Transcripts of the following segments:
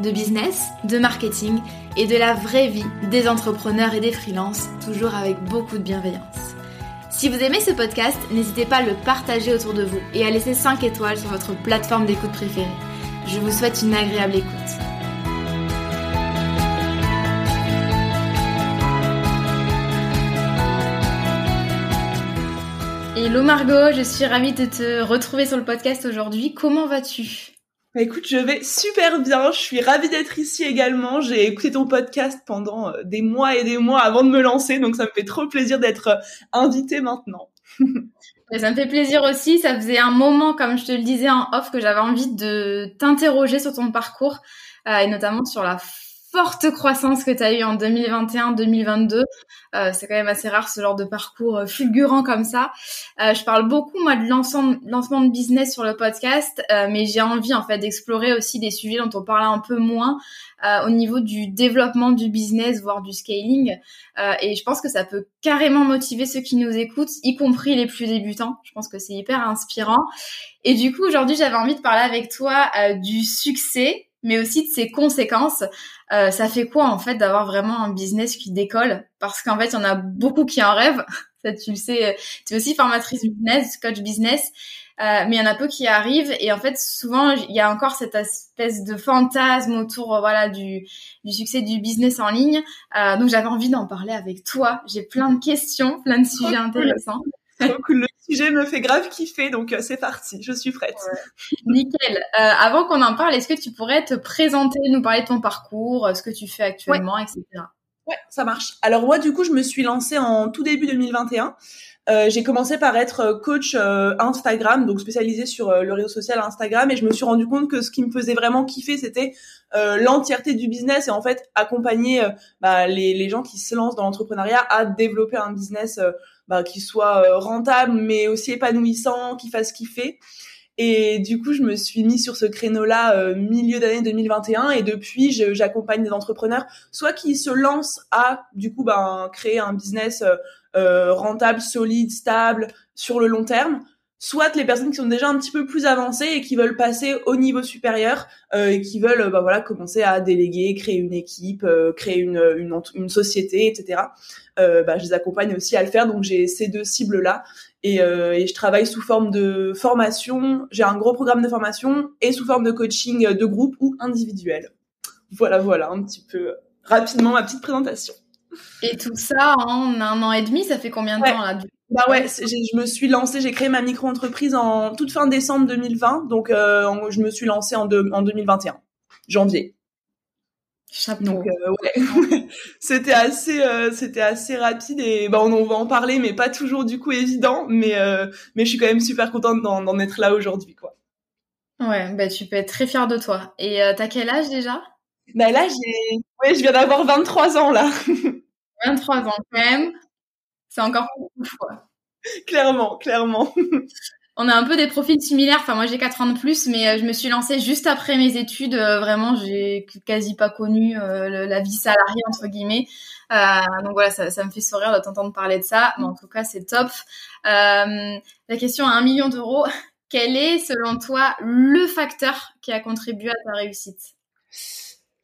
de business, de marketing et de la vraie vie des entrepreneurs et des freelances, toujours avec beaucoup de bienveillance. Si vous aimez ce podcast, n'hésitez pas à le partager autour de vous et à laisser 5 étoiles sur votre plateforme d'écoute préférée. Je vous souhaite une agréable écoute. Hello Margot, je suis ravie de te retrouver sur le podcast aujourd'hui. Comment vas-tu? Bah, écoute, je vais super bien. Je suis ravie d'être ici également. J'ai écouté ton podcast pendant euh, des mois et des mois avant de me lancer, donc ça me fait trop plaisir d'être euh, invitée maintenant. ça me fait plaisir aussi. Ça faisait un moment, comme je te le disais en off, que j'avais envie de t'interroger sur ton parcours euh, et notamment sur la forte croissance que tu as eu en 2021-2022. Euh, c'est quand même assez rare ce genre de parcours euh, fulgurant comme ça. Euh, je parle beaucoup moi de lancement, de business sur le podcast, euh, mais j'ai envie en fait d'explorer aussi des sujets dont on parle un peu moins au niveau du développement du business, voire du scaling. et je pense que ça peut carrément motiver ceux qui nous écoutent, y compris les plus débutants. Je pense que c'est hyper inspirant. Et du coup aujourd'hui j'avais envie de parler avec toi du succès mais aussi de ses conséquences. Euh, ça fait quoi en fait d'avoir vraiment un business qui décolle? Parce qu'en fait, il y en a beaucoup qui en rêvent. Ça, tu le sais, tu es aussi formatrice business, coach business, euh, mais il y en a peu qui arrivent. Et en fait, souvent, il y a encore cette espèce de fantasme autour, voilà, du, du succès du business en ligne. Euh, donc, j'avais envie d'en parler avec toi. J'ai plein de questions, plein de sujets intéressants. Le sujet me fait grave kiffer, donc euh, c'est parti, je suis prête. Nickel. Euh, avant qu'on en parle, est-ce que tu pourrais te présenter, nous parler de ton parcours, euh, ce que tu fais actuellement, etc. Ouais, ça marche. Alors moi, du coup, je me suis lancée en tout début 2021. Euh, j'ai commencé par être coach Instagram, donc spécialisée sur le réseau social Instagram, et je me suis rendu compte que ce qui me faisait vraiment kiffer, c'était l'entièreté du business et en fait accompagner bah, les, les, gens qui se lancent dans l'entrepreneuriat à développer un business bah, qui soit euh, rentable mais aussi épanouissant, qui fasse kiffer. Et du coup, je me suis mis sur ce créneau-là euh, milieu d'année 2021 et depuis, j'accompagne des entrepreneurs, soit qui se lancent à du coup ben, créer un business euh, rentable, solide, stable sur le long terme, soit les personnes qui sont déjà un petit peu plus avancées et qui veulent passer au niveau supérieur euh, et qui veulent bah, voilà commencer à déléguer, créer une équipe, euh, créer une, une, une, société, etc. Euh, bah, je les accompagne aussi à le faire. Donc j'ai ces deux cibles là et, et, je travaille sous forme de formation. J'ai un gros programme de formation et sous forme de coaching de groupe ou individuel. Voilà voilà un petit peu rapidement ma petite présentation. Et tout ça en un an et demi, ça fait combien de temps là bah ouais, je me suis lancée, j'ai créé ma micro-entreprise en toute fin décembre 2020, donc euh, je me suis lancée en, en 2021, janvier. Chapeau. Donc euh, ouais, c'était assez, euh, c'était assez rapide et bah on, va en parler, mais pas toujours du coup évident, mais mais je suis quand même super contente d'en être là aujourd'hui quoi. Ouais, bah tu peux être très fière de toi. Et t'as quel âge déjà? Bah là j'ai, ouais, je viens d'avoir 23 ans là. 23 ans quand même. C'est encore quoi. clairement, clairement. On a un peu des profils similaires. Enfin, moi, j'ai 4 ans de plus, mais euh, je me suis lancée juste après mes études. Euh, vraiment, j'ai quasi pas connu euh, la vie salariée, entre guillemets. donc voilà, ça, ça, me fait sourire de t'entendre parler de ça. Mais en tout cas, c'est top. la question à un million d'euros. Quel est, selon toi, le facteur qui a contribué à ta réussite?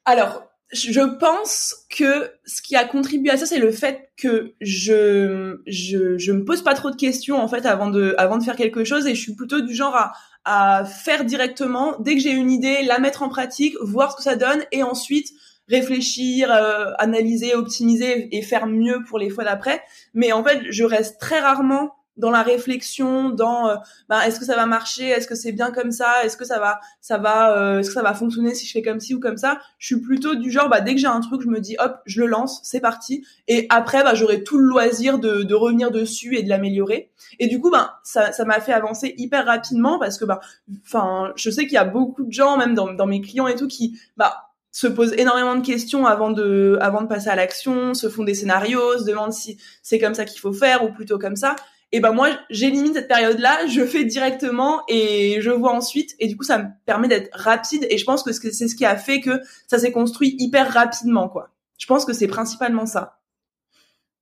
Alors, je pense que ce qui a contribué à ça, c'est le fait que je, je, me pose pas trop de questions en fait avant de, avant de faire quelque chose et je suis plutôt du genre à, à faire directement dès que j'ai une idée, la mettre en pratique, voir ce que ça donne et ensuite réfléchir, analyser, optimiser et faire mieux pour les fois d'après. Mais en fait, je reste très rarement dans la réflexion, dans euh, bah, est-ce que ça va marcher, est-ce que c'est bien comme ça, est-ce que ça va, ça va, euh, est-ce que ça va fonctionner si je fais comme ci ou comme ça. Je suis plutôt du genre, bah dès que j'ai un truc, je me dis hop, je le lance, c'est parti. Et après, bah j'aurai tout le loisir de, de revenir dessus et de l'améliorer. Et du coup, bah ça, ça m'a fait avancer hyper rapidement parce que bah, enfin, je sais qu'il y a beaucoup de gens, même dans, dans mes clients et tout, qui bah se posent énormément de questions avant de avant de passer à l'action, se font des scénarios, se demandent si c'est comme ça qu'il faut faire ou plutôt comme ça et ben moi j'élimine cette période là je fais directement et je vois ensuite et du coup ça me permet d'être rapide et je pense que c'est ce qui a fait que ça s'est construit hyper rapidement quoi je pense que c'est principalement ça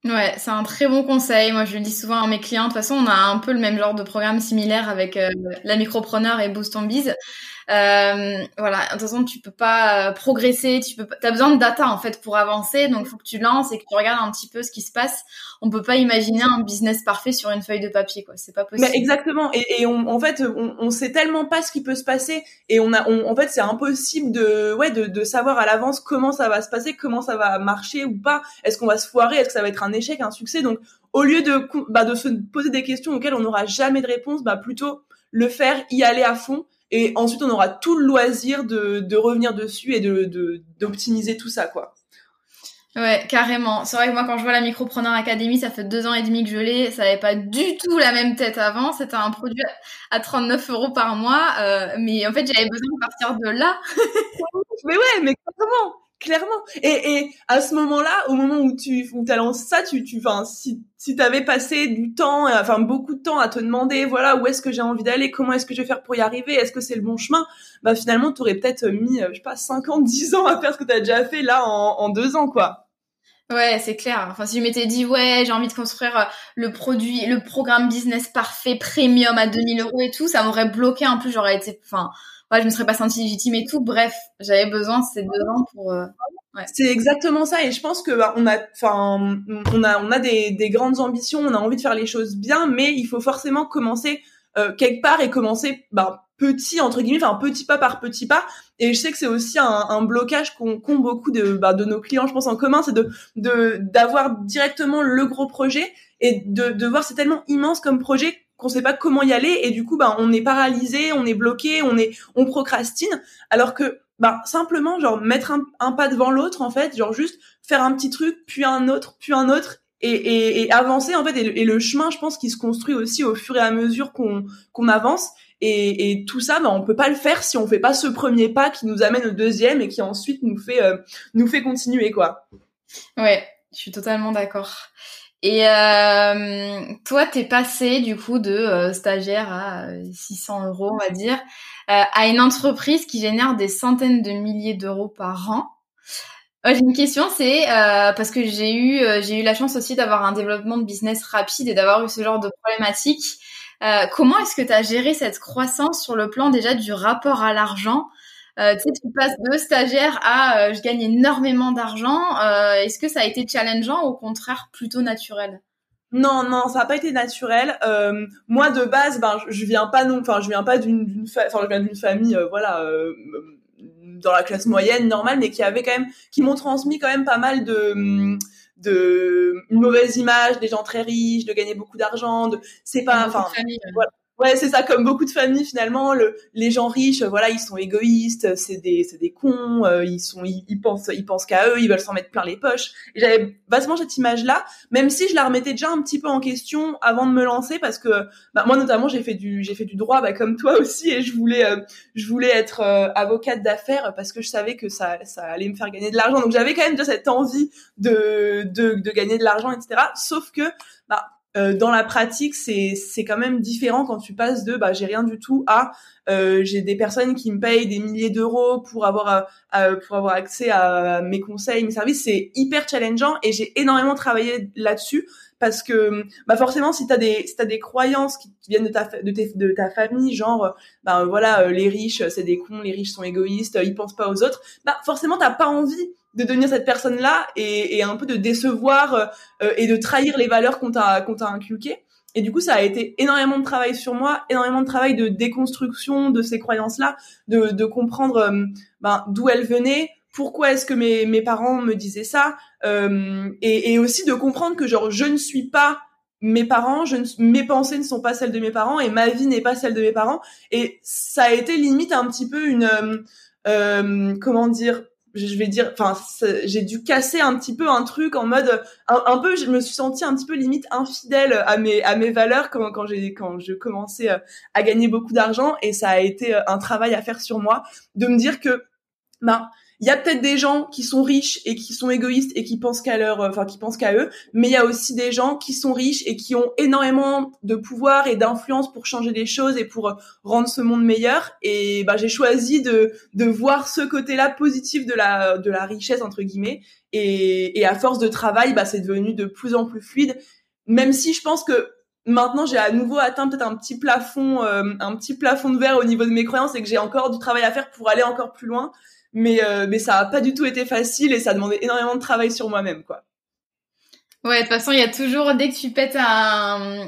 Ouais, c'est un très bon conseil. Moi, je le dis souvent à mes clients. De toute façon, on a un peu le même genre de programme similaire avec euh, la micropreneur et Boost on Biz. Euh, voilà, de toute façon, tu peux pas euh, progresser, tu peux as besoin de data en fait pour avancer, donc il faut que tu lances et que tu regardes un petit peu ce qui se passe. On peut pas imaginer un business parfait sur une feuille de papier, quoi. C'est pas possible. Mais exactement. Et, et on, en fait, on, on sait tellement pas ce qui peut se passer et on a, on, en fait, c'est impossible de, ouais, de, de savoir à l'avance comment ça va se passer, comment ça va marcher ou pas. Est-ce qu'on va se foirer, est-ce que ça va être un échec, un succès? Donc, au lieu de, bah, de se poser des questions auxquelles on n'aura jamais de réponse, bah, plutôt le faire, y aller à fond et ensuite, on aura tout le loisir de, de revenir dessus et de d'optimiser tout ça, quoi. Ouais, carrément. C'est vrai que moi, quand je vois la Micropreneur Academy, ça fait deux ans et demi que je l'ai. Ça n'avait pas du tout la même tête avant. C'était un produit à 39 euros par mois. Euh, mais en fait, j'avais besoin de partir de là. mais ouais, mais comment? Clairement. Et, et à ce moment-là, au moment où tu où lancé ça, tu tu enfin si si t'avais passé du temps, enfin beaucoup de temps à te demander voilà où est-ce que j'ai envie d'aller, comment est-ce que je vais faire pour y arriver, est-ce que c'est le bon chemin, bah finalement tu aurais peut-être mis je sais pas 5 ans, 10 ans à faire ce que tu as déjà fait là en, en deux ans quoi. Ouais, c'est clair. Enfin, si je m'étais dit, ouais, j'ai envie de construire euh, le produit, le programme business parfait, premium à 2000 euros et tout, ça m'aurait bloqué un peu. J'aurais été, enfin, ouais, je me serais pas sentie légitime et tout. Bref, j'avais besoin de ces deux ans pour. Euh, ouais. C'est exactement ça, et je pense que bah, on a, enfin, on a, on a des, des, grandes ambitions, on a envie de faire les choses bien, mais il faut forcément commencer euh, quelque part et commencer, bah, petit entre guillemets, enfin petit pas par petit pas. Et je sais que c'est aussi un, un blocage qu'ont qu beaucoup de, bah, de nos clients, je pense en commun, c'est de d'avoir directement le gros projet et de, de voir c'est tellement immense comme projet qu'on sait pas comment y aller et du coup bah on est paralysé, on est bloqué, on est on procrastine alors que bah simplement genre mettre un, un pas devant l'autre en fait, genre juste faire un petit truc puis un autre puis un autre et, et, et avancer en fait et le, chemin je pense qui se construit aussi au fur et à mesure qu'on qu'on avance et, et, tout ça bah on peut pas le faire si on fait pas ce premier pas qui nous amène au deuxième et qui ensuite nous fait euh, nous fait continuer quoi. Ouais, je suis totalement d'accord. Et euh, toi, t'es passé du coup de euh, stagiaire à 600 euh, euros, on va dire, euh, à une entreprise qui génère des centaines de milliers d'euros par an. j'ai une question, c'est parce que j'ai eu j'ai eu la chance aussi d'avoir un développement de business rapide et d'avoir eu ce genre de problématique. comment est-ce que tu as géré cette croissance sur le plan déjà du rapport à l'argent euh, tu sais, tu passes de stagiaire à euh, je gagne énormément d'argent. Euh, est-ce que ça a été challengeant ou au contraire plutôt naturel? Non, non, ça n'a pas été naturel. Euh, moi, de base, ben, je, viens pas non, enfin, je viens pas d'une, enfin, je viens d'une famille, voilà, dans la classe moyenne normale, mais qui avait quand même, qui m'ont transmis quand même pas mal de, de une mauvaise image des gens très riches, de gagner beaucoup d'argent, de, c'est pas, enfin, voilà Ouais, c'est ça, comme beaucoup de familles finalement, le, les gens riches, voilà, ils sont égoïstes, c'est des, c'est des cons, euh, ils sont, ils, pensent, ils pensent qu'à eux, ils veulent s'en mettre plein les poches. J'avais vachement cette image-là, même si je la remettais déjà un petit peu en question avant de me lancer, parce que bah, moi notamment j'ai fait du, j'ai fait du droit, bah, comme toi aussi, et je voulais, euh, je voulais être euh, avocate d'affaires parce que je savais que ça, ça allait me faire gagner de l'argent. Donc j'avais quand même déjà cette envie de, de, de gagner de l'argent, etc. Sauf que, bah euh, dans la pratique, c'est c'est quand même différent quand tu passes de bah j'ai rien du tout à euh, j'ai des personnes qui me payent des milliers d'euros pour avoir euh, pour avoir accès à mes conseils, mes services. C'est hyper challengeant et j'ai énormément travaillé là-dessus parce que bah forcément si t'as des si t'as des croyances qui viennent de ta de, de ta famille genre ben voilà les riches c'est des cons les riches sont égoïstes ils pensent pas aux autres bah forcément t'as pas envie de devenir cette personne-là et, et, un peu de décevoir euh, et de trahir les valeurs qu'on t'a qu'on t'a inculquées. Et du coup, ça a été énormément de travail sur moi, énormément de travail de déconstruction de ces croyances-là, de, de comprendre euh, ben, d'où elles venaient, pourquoi est-ce que mes, mes parents me disaient ça euh, et, et, aussi de comprendre que genre je ne suis pas mes parents, je ne, mes pensées ne sont pas celles de mes parents et ma vie n'est pas celle de mes parents et ça a été limite un petit peu une euh, euh comment dire je vais dire enfin j'ai dû casser un petit peu un truc en mode un, peu je me suis sentie un petit peu limite infidèle à mes à mes valeurs quand quand j'ai quand je commençais euh, à gagner beaucoup d'argent et ça a été un travail à faire sur moi de me dire que bah il y a peut-être des gens qui sont riches et qui sont égoïstes et qui pensent qu'à leur, enfin qui pensent qu'à eux, mais il y a aussi des gens qui sont riches et qui ont énormément de pouvoir et d'influence pour changer les choses et pour rendre ce monde meilleur. Et bah j'ai choisi de de voir ce côté-là positif de la de la richesse entre guillemets. Et, et à force de travail, bah c'est devenu de plus en plus fluide. Même si je pense que maintenant j'ai à nouveau atteint peut-être un petit plafond euh, un petit plafond de verre au niveau de mes croyances et que j'ai encore du travail à faire pour aller encore plus loin mais euh, mais ça a pas du tout été facile et ça a demandé énormément de travail sur moi-même quoi. Ouais, de toute façon, il y a toujours dès que tu pètes un,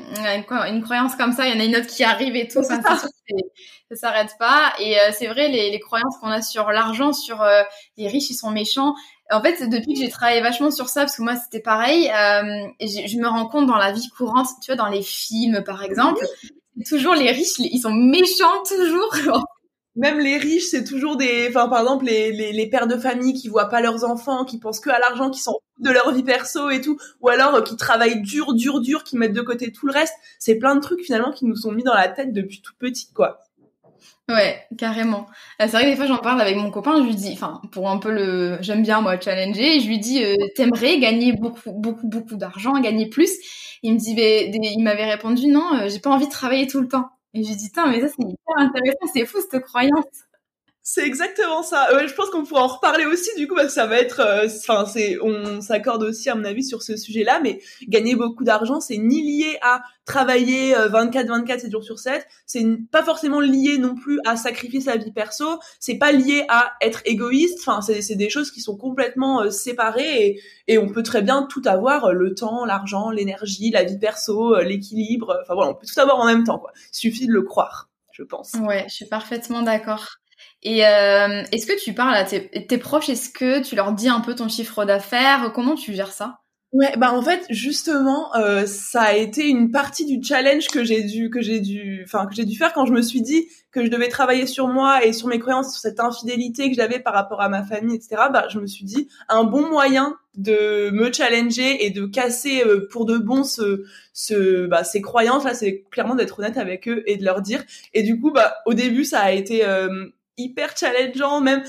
une croyance comme ça, il y en a une autre qui arrive et tout. ça, ça s'arrête pas. Et euh, c'est vrai, les, les croyances qu'on a sur l'argent, sur euh, les riches, ils sont méchants. En fait, depuis que j'ai travaillé vachement sur ça, parce que moi c'était pareil, je me rends compte dans la vie courante, tu vois, dans les films par exemple, toujours les riches, ils sont méchants toujours même les riches, c'est toujours des, enfin par exemple les, les, les, pères de famille qui voient pas leurs enfants, qui pensent que à l'argent, qui sont de leur vie perso et tout, ou alors euh, qui travaillent dur, dur, dur, qui mettent de côté tout le reste. C'est plein de trucs finalement qui nous sont mis dans la tête depuis tout petit, quoi. Ouais, carrément. Euh, c'est vrai que des fois j'en parle avec mon copain, je lui dis, enfin pour un peu le, j'aime bien moi challenger, je lui dis, euh, t'aimerais gagner beaucoup, beaucoup, beaucoup d'argent, gagner plus? Il me il m'avait répondu non, j'ai pas envie de travailler tout le temps. Et j'ai dit, mais ça, c'est hyper intéressant, c'est fou cette croyance. C'est exactement ça. je pense qu'on pourra en reparler aussi du coup parce ça va être, euh, enfin c'est, on s'accorde aussi à mon avis sur ce sujet-là. Mais gagner beaucoup d'argent, c'est ni lié à travailler 24-24 euh, 7 jours sur 7. C'est pas forcément lié non plus à sacrifier sa vie perso. C'est pas lié à être égoïste. Enfin c'est des choses qui sont complètement euh, séparées et, et on peut très bien tout avoir le temps, l'argent, l'énergie, la vie perso, l'équilibre. Enfin voilà, on peut tout avoir en même temps quoi. Il suffit de le croire, je pense. Ouais, je suis parfaitement d'accord. Et euh, est-ce que tu parles à tes, tes proches Est-ce que tu leur dis un peu ton chiffre d'affaires? Comment tu gères ça? Ouais, bah en fait justement, euh, ça a été une partie du challenge que j'ai dû que j'ai dû, enfin que j'ai dû faire quand je me suis dit que je devais travailler sur moi et sur mes croyances, sur cette infidélité que j'avais par rapport à ma famille, etc. Bah je me suis dit un bon moyen de me challenger et de casser euh, pour de bon ce, ce bah, ces croyances là, c'est clairement d'être honnête avec eux et de leur dire. Et du coup, bah au début ça a été euh, hyper challengeant même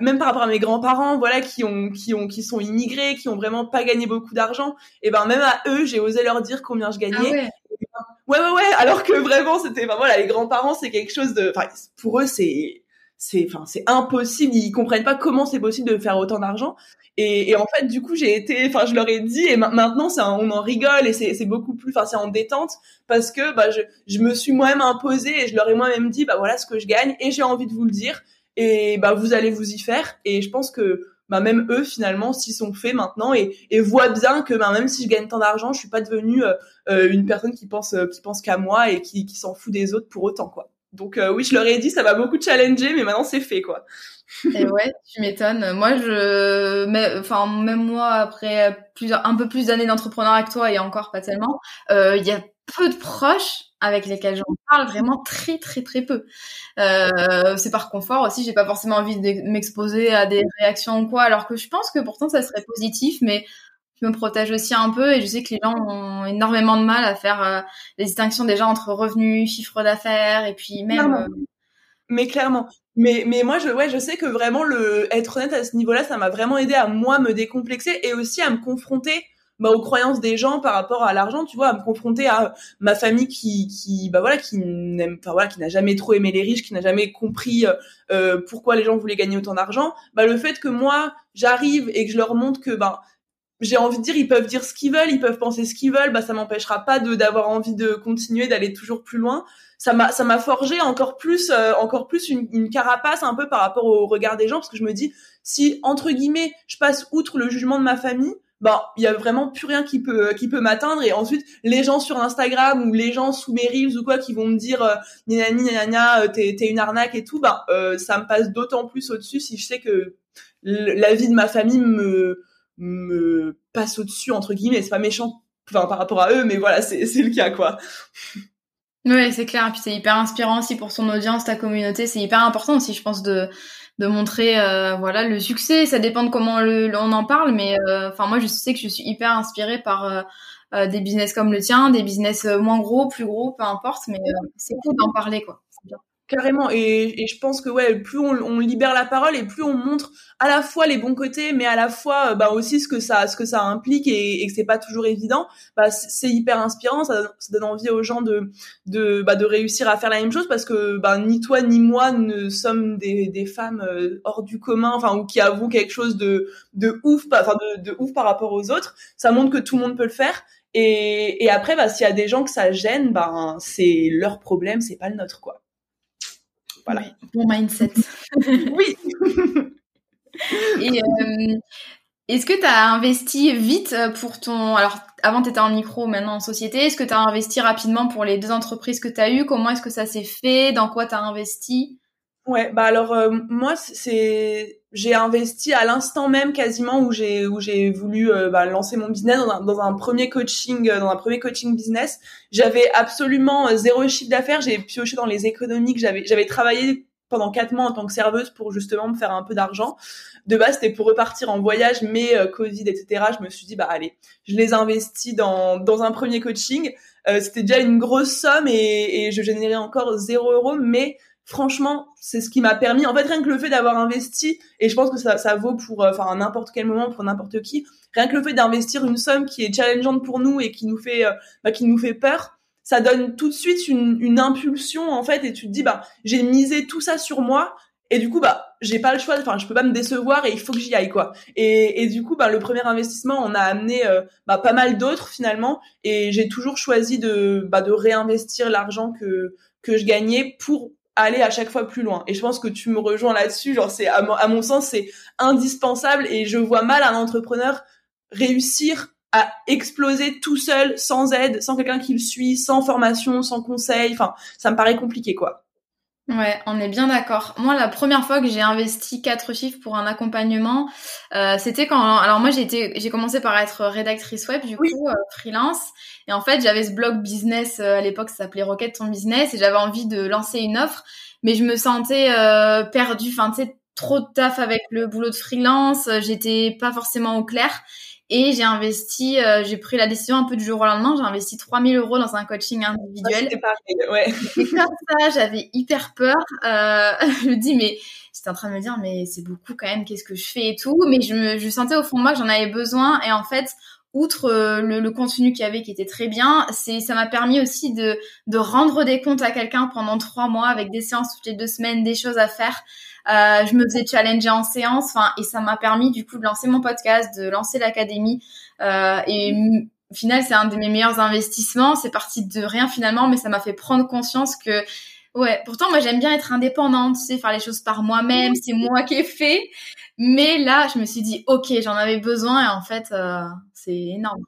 même par rapport à mes grands-parents voilà qui ont qui ont qui sont immigrés qui ont vraiment pas gagné beaucoup d'argent. Et ben même à eux j'ai osé leur dire combien je gagnais. Ah ouais. ouais ouais alors que vraiment c'était ben voilà les grands-parents c'est quelque chose de enfin pour eux c'est c'est enfin c'est impossible. Ils comprennent pas comment c'est possible de faire autant d'argent. Et, et, en fait du coup j'ai été enfin je leur ai dit et maintenant c'est on en rigole et c'est beaucoup plus enfin c'est en détente parce que bah je je me suis moi-même imposée et je leur ai moi-même dit bah voilà ce que je gagne et j'ai envie de vous le dire et bah vous allez vous y faire. Et je pense que bah même eux finalement s'y sont faits maintenant et, et voient bien que bah, même si je gagne tant d'argent je suis pas devenue euh, euh, une personne qui pense qui pense qu'à moi et qui qui s'en fout des autres pour autant quoi donc euh, oui, je leur ai dit, ça va beaucoup challenger, mais maintenant c'est fait quoi. Et ouais, tu m'étonnes. Moi, je, enfin même moi après plusieurs, un peu plus d'années d'entrepreneuriat que toi et encore pas tellement, euh, il y a peu de proches avec lesquels j'en parle, vraiment très très très peu. Euh, c'est par confort aussi, j'ai pas forcément envie de m'exposer à des réactions ou quoi, alors que je pense que pourtant ça serait positif, mais je me protège aussi un peu et je sais que les gens ont énormément de mal à faire euh, les distinctions déjà entre revenus, chiffre d'affaires et puis même. Euh, mais clairement. Mais mais moi je ouais je sais que vraiment le être honnête à ce niveau-là ça m'a vraiment aidé à moi me décomplexer et aussi à me confronter bah, aux croyances des gens par rapport à l'argent tu vois à me confronter à ma famille qui qui bah voilà qui n'aime enfin voilà qui n'a jamais trop aimé les riches qui n'a jamais compris euh, pourquoi les gens voulaient gagner autant d'argent bah le fait que moi j'arrive et que je leur montre que bah j'ai envie de dire, ils peuvent dire ce qu'ils veulent, ils peuvent penser ce qu'ils veulent, bah ça m'empêchera pas de d'avoir envie de continuer, d'aller toujours plus loin. Ça m'a ça m'a forgé encore plus euh, encore plus une, une, carapace un peu par rapport au regard des gens parce que je me dis si entre guillemets je passe outre le jugement de ma famille, ben il y a vraiment plus rien qui peut qui peut m'atteindre et ensuite les gens sur Instagram ou les gens sous mes reels ou quoi qui vont me dire euh, ni euh, t'es t'es une arnaque et tout ben euh, ça me passe d'autant plus au dessus si je sais que la vie de ma famille me me passe au dessus entre guillemets c'est pas méchant enfin par rapport à eux mais voilà c'est le cas quoi Ouais, c'est clair. Puis c'est hyper inspirant aussi pour son audience, ta communauté. C'est hyper important aussi, je pense, de montrer euh, voilà le succès. Ça dépend de comment le, on en parle, mais euh, enfin moi je sais que je suis hyper inspirée par euh, des business comme le tien, des business moins gros, plus gros, peu importe, mais c'est cool d'en parler quoi. Carrément, et, et, je pense que ouais, plus on, on, libère la parole et plus on montre à la fois les bons côtés, mais à la fois bah aussi ce que ça, ce que ça implique et, et que c'est pas toujours évident. Bah c'est hyper inspirant, ça, ça, donne envie aux gens de de bah, de réussir à faire la même chose parce que bah ni toi ni moi ne sommes des, des femmes euh, hors du commun, enfin ou qui avouent quelque chose de de ouf, enfin de, de ouf par rapport aux autres. Ça montre que tout le monde peut le faire. Et, et après, bah, s'il y a des gens que ça gêne, ben c'est leur problème, c'est pas le nôtre, quoi. Voilà. bon mindset. oui. Et euh, est-ce que tu as investi vite pour ton... Alors, avant, tu étais en micro, maintenant en société. Est-ce que tu as investi rapidement pour les deux entreprises que tu as eues? Comment est-ce que ça s'est fait? Dans quoi tu as investi? Ouais, bah alors euh, moi c'est j'ai investi à l'instant même quasiment où j'ai où j'ai voulu euh, bah, lancer mon business dans un, premier coaching dans un premier coaching business. J'avais absolument zéro chiffre d'affaires, j'ai pioché dans les économies que j'avais j'avais travaillé pendant quatre mois en tant que serveuse pour justement me faire un peu d'argent. De base, c'était pour repartir en voyage, mais euh, Covid, etc. Je me suis dit, bah allez, je les investis dans, dans un premier coaching. Euh, c'était déjà une grosse somme et, et je générais encore zéro euro, mais franchement, c'est ce qui m'a permis. En fait, rien que le fait d'avoir investi, et je pense que ça, ça vaut pour, euh, enfin, n'importe quel moment pour n'importe qui. Rien que le fait d'investir une somme qui est challengeante pour nous et qui nous fait, bah, qui nous fait peur, ça donne tout de suite une, une impulsion en fait et tu te dis bah j'ai misé tout ça sur moi et du coup bah j'ai pas le choix enfin je peux pas me décevoir et il faut que j'y aille quoi et, et du coup bah le premier investissement on a amené euh, bah, pas mal d'autres finalement et j'ai toujours choisi de bah, de réinvestir l'argent que que je gagnais pour aller à chaque fois plus loin et je pense que tu me rejoins là-dessus genre c'est à, mon sens c'est indispensable et je vois mal un entrepreneur réussir à exploser tout seul, sans aide, sans quelqu'un qui le suit, sans formation, sans conseil. Enfin, ça me paraît compliqué, quoi. Ouais, on est bien d'accord. Moi, la première fois que j'ai investi quatre chiffres pour un accompagnement, euh, c'était quand. Alors moi, j'ai été, j'ai commencé par être rédactrice web, du coup, euh, freelance. Et en fait, j'avais ce blog business euh, à l'époque, ça s'appelait Rocket ton business, et j'avais envie de lancer une offre, mais je me sentais perdue. Enfin, tu sais, trop de taf avec le boulot de freelance. J'étais pas forcément au clair. Et j'ai investi, euh, j'ai pris la décision un peu du jour au lendemain, j'ai investi 3000 euros dans un coaching individuel. C'était pareil, ouais. Et comme ça, j'avais hyper peur. Euh, je me dis, mais j'étais en train de me dire, mais c'est beaucoup quand même, qu'est-ce que je fais et tout. Mais je me, je sentais au fond de moi que j'en avais besoin. Et en fait, outre euh, le, contenu qu'il y avait qui était très bien, ça m'a permis aussi de, de rendre des comptes à quelqu'un pendant trois mois avec des séances toutes les deux semaines, des choses à faire. Euh, je me faisais challenger en séance, enfin, et ça m'a permis du coup de lancer mon podcast, de lancer l'académie. Euh, et au final, c'est un de mes meilleurs investissements. C'est parti de rien finalement, mais ça m'a fait prendre conscience que Ouais, pourtant moi j'aime bien être indépendante, tu sais, faire les choses par moi-même, c'est moi qui ai fait. Mais là, je me suis dit, ok, j'en avais besoin et en fait, euh, c'est énorme.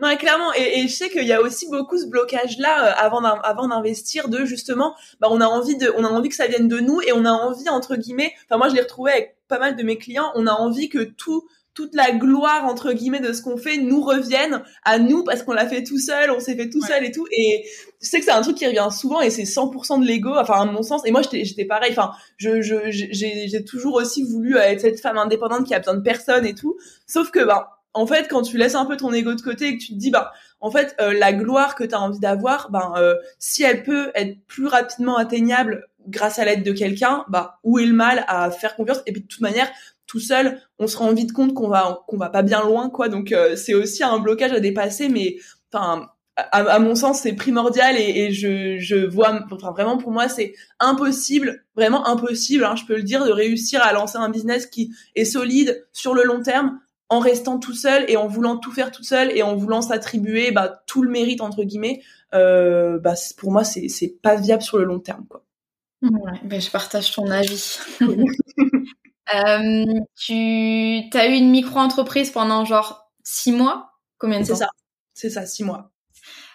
Ouais, clairement. Et, je sais qu'il y a aussi beaucoup ce blocage-là euh, avant d'investir, de justement, bah, on a envie on a envie que ça vienne de nous et on a envie entre guillemets. Enfin, moi, je l'ai retrouvé avec pas mal de mes clients. On a envie que tout toute la gloire entre guillemets de ce qu'on fait nous revienne à nous parce qu'on l'a fait tout seul, on s'est fait tout seul et tout. Et je sais que c'est un truc qui revient souvent et c'est 100% de l'ego, enfin à mon sens. Et moi j'étais pareil. Enfin, je j'ai toujours aussi voulu être cette femme indépendante qui a besoin de personne et tout. Sauf que ben en fait, quand tu laisses un peu ton ego de côté et que tu te dis, bah, en fait, euh, la gloire que tu as envie d'avoir, ben, euh, si elle peut être plus rapidement atteignable grâce à l'aide de quelqu'un, bah, où est le mal à faire confiance? Et puis de toute manière, tout seul, on se rend vite compte qu'on va qu'on va pas bien loin, quoi. Donc euh, c'est aussi un blocage à dépasser, mais enfin. À, mon sens, c'est primordial et, et, je, je vois, enfin vraiment pour moi, c'est impossible, vraiment impossible, hein, je peux le dire, de réussir à lancer un business qui est solide sur le long terme en restant tout seul et en voulant tout faire tout seul et en voulant s'attribuer bah, tout le mérite entre guillemets, euh, bah, pour moi c'est c'est pas viable sur le long terme quoi. Ouais, ben je partage ton avis. euh, tu as eu une micro-entreprise pendant genre Six mois? Combien de temps? C'est ça, c'est ça, six mois.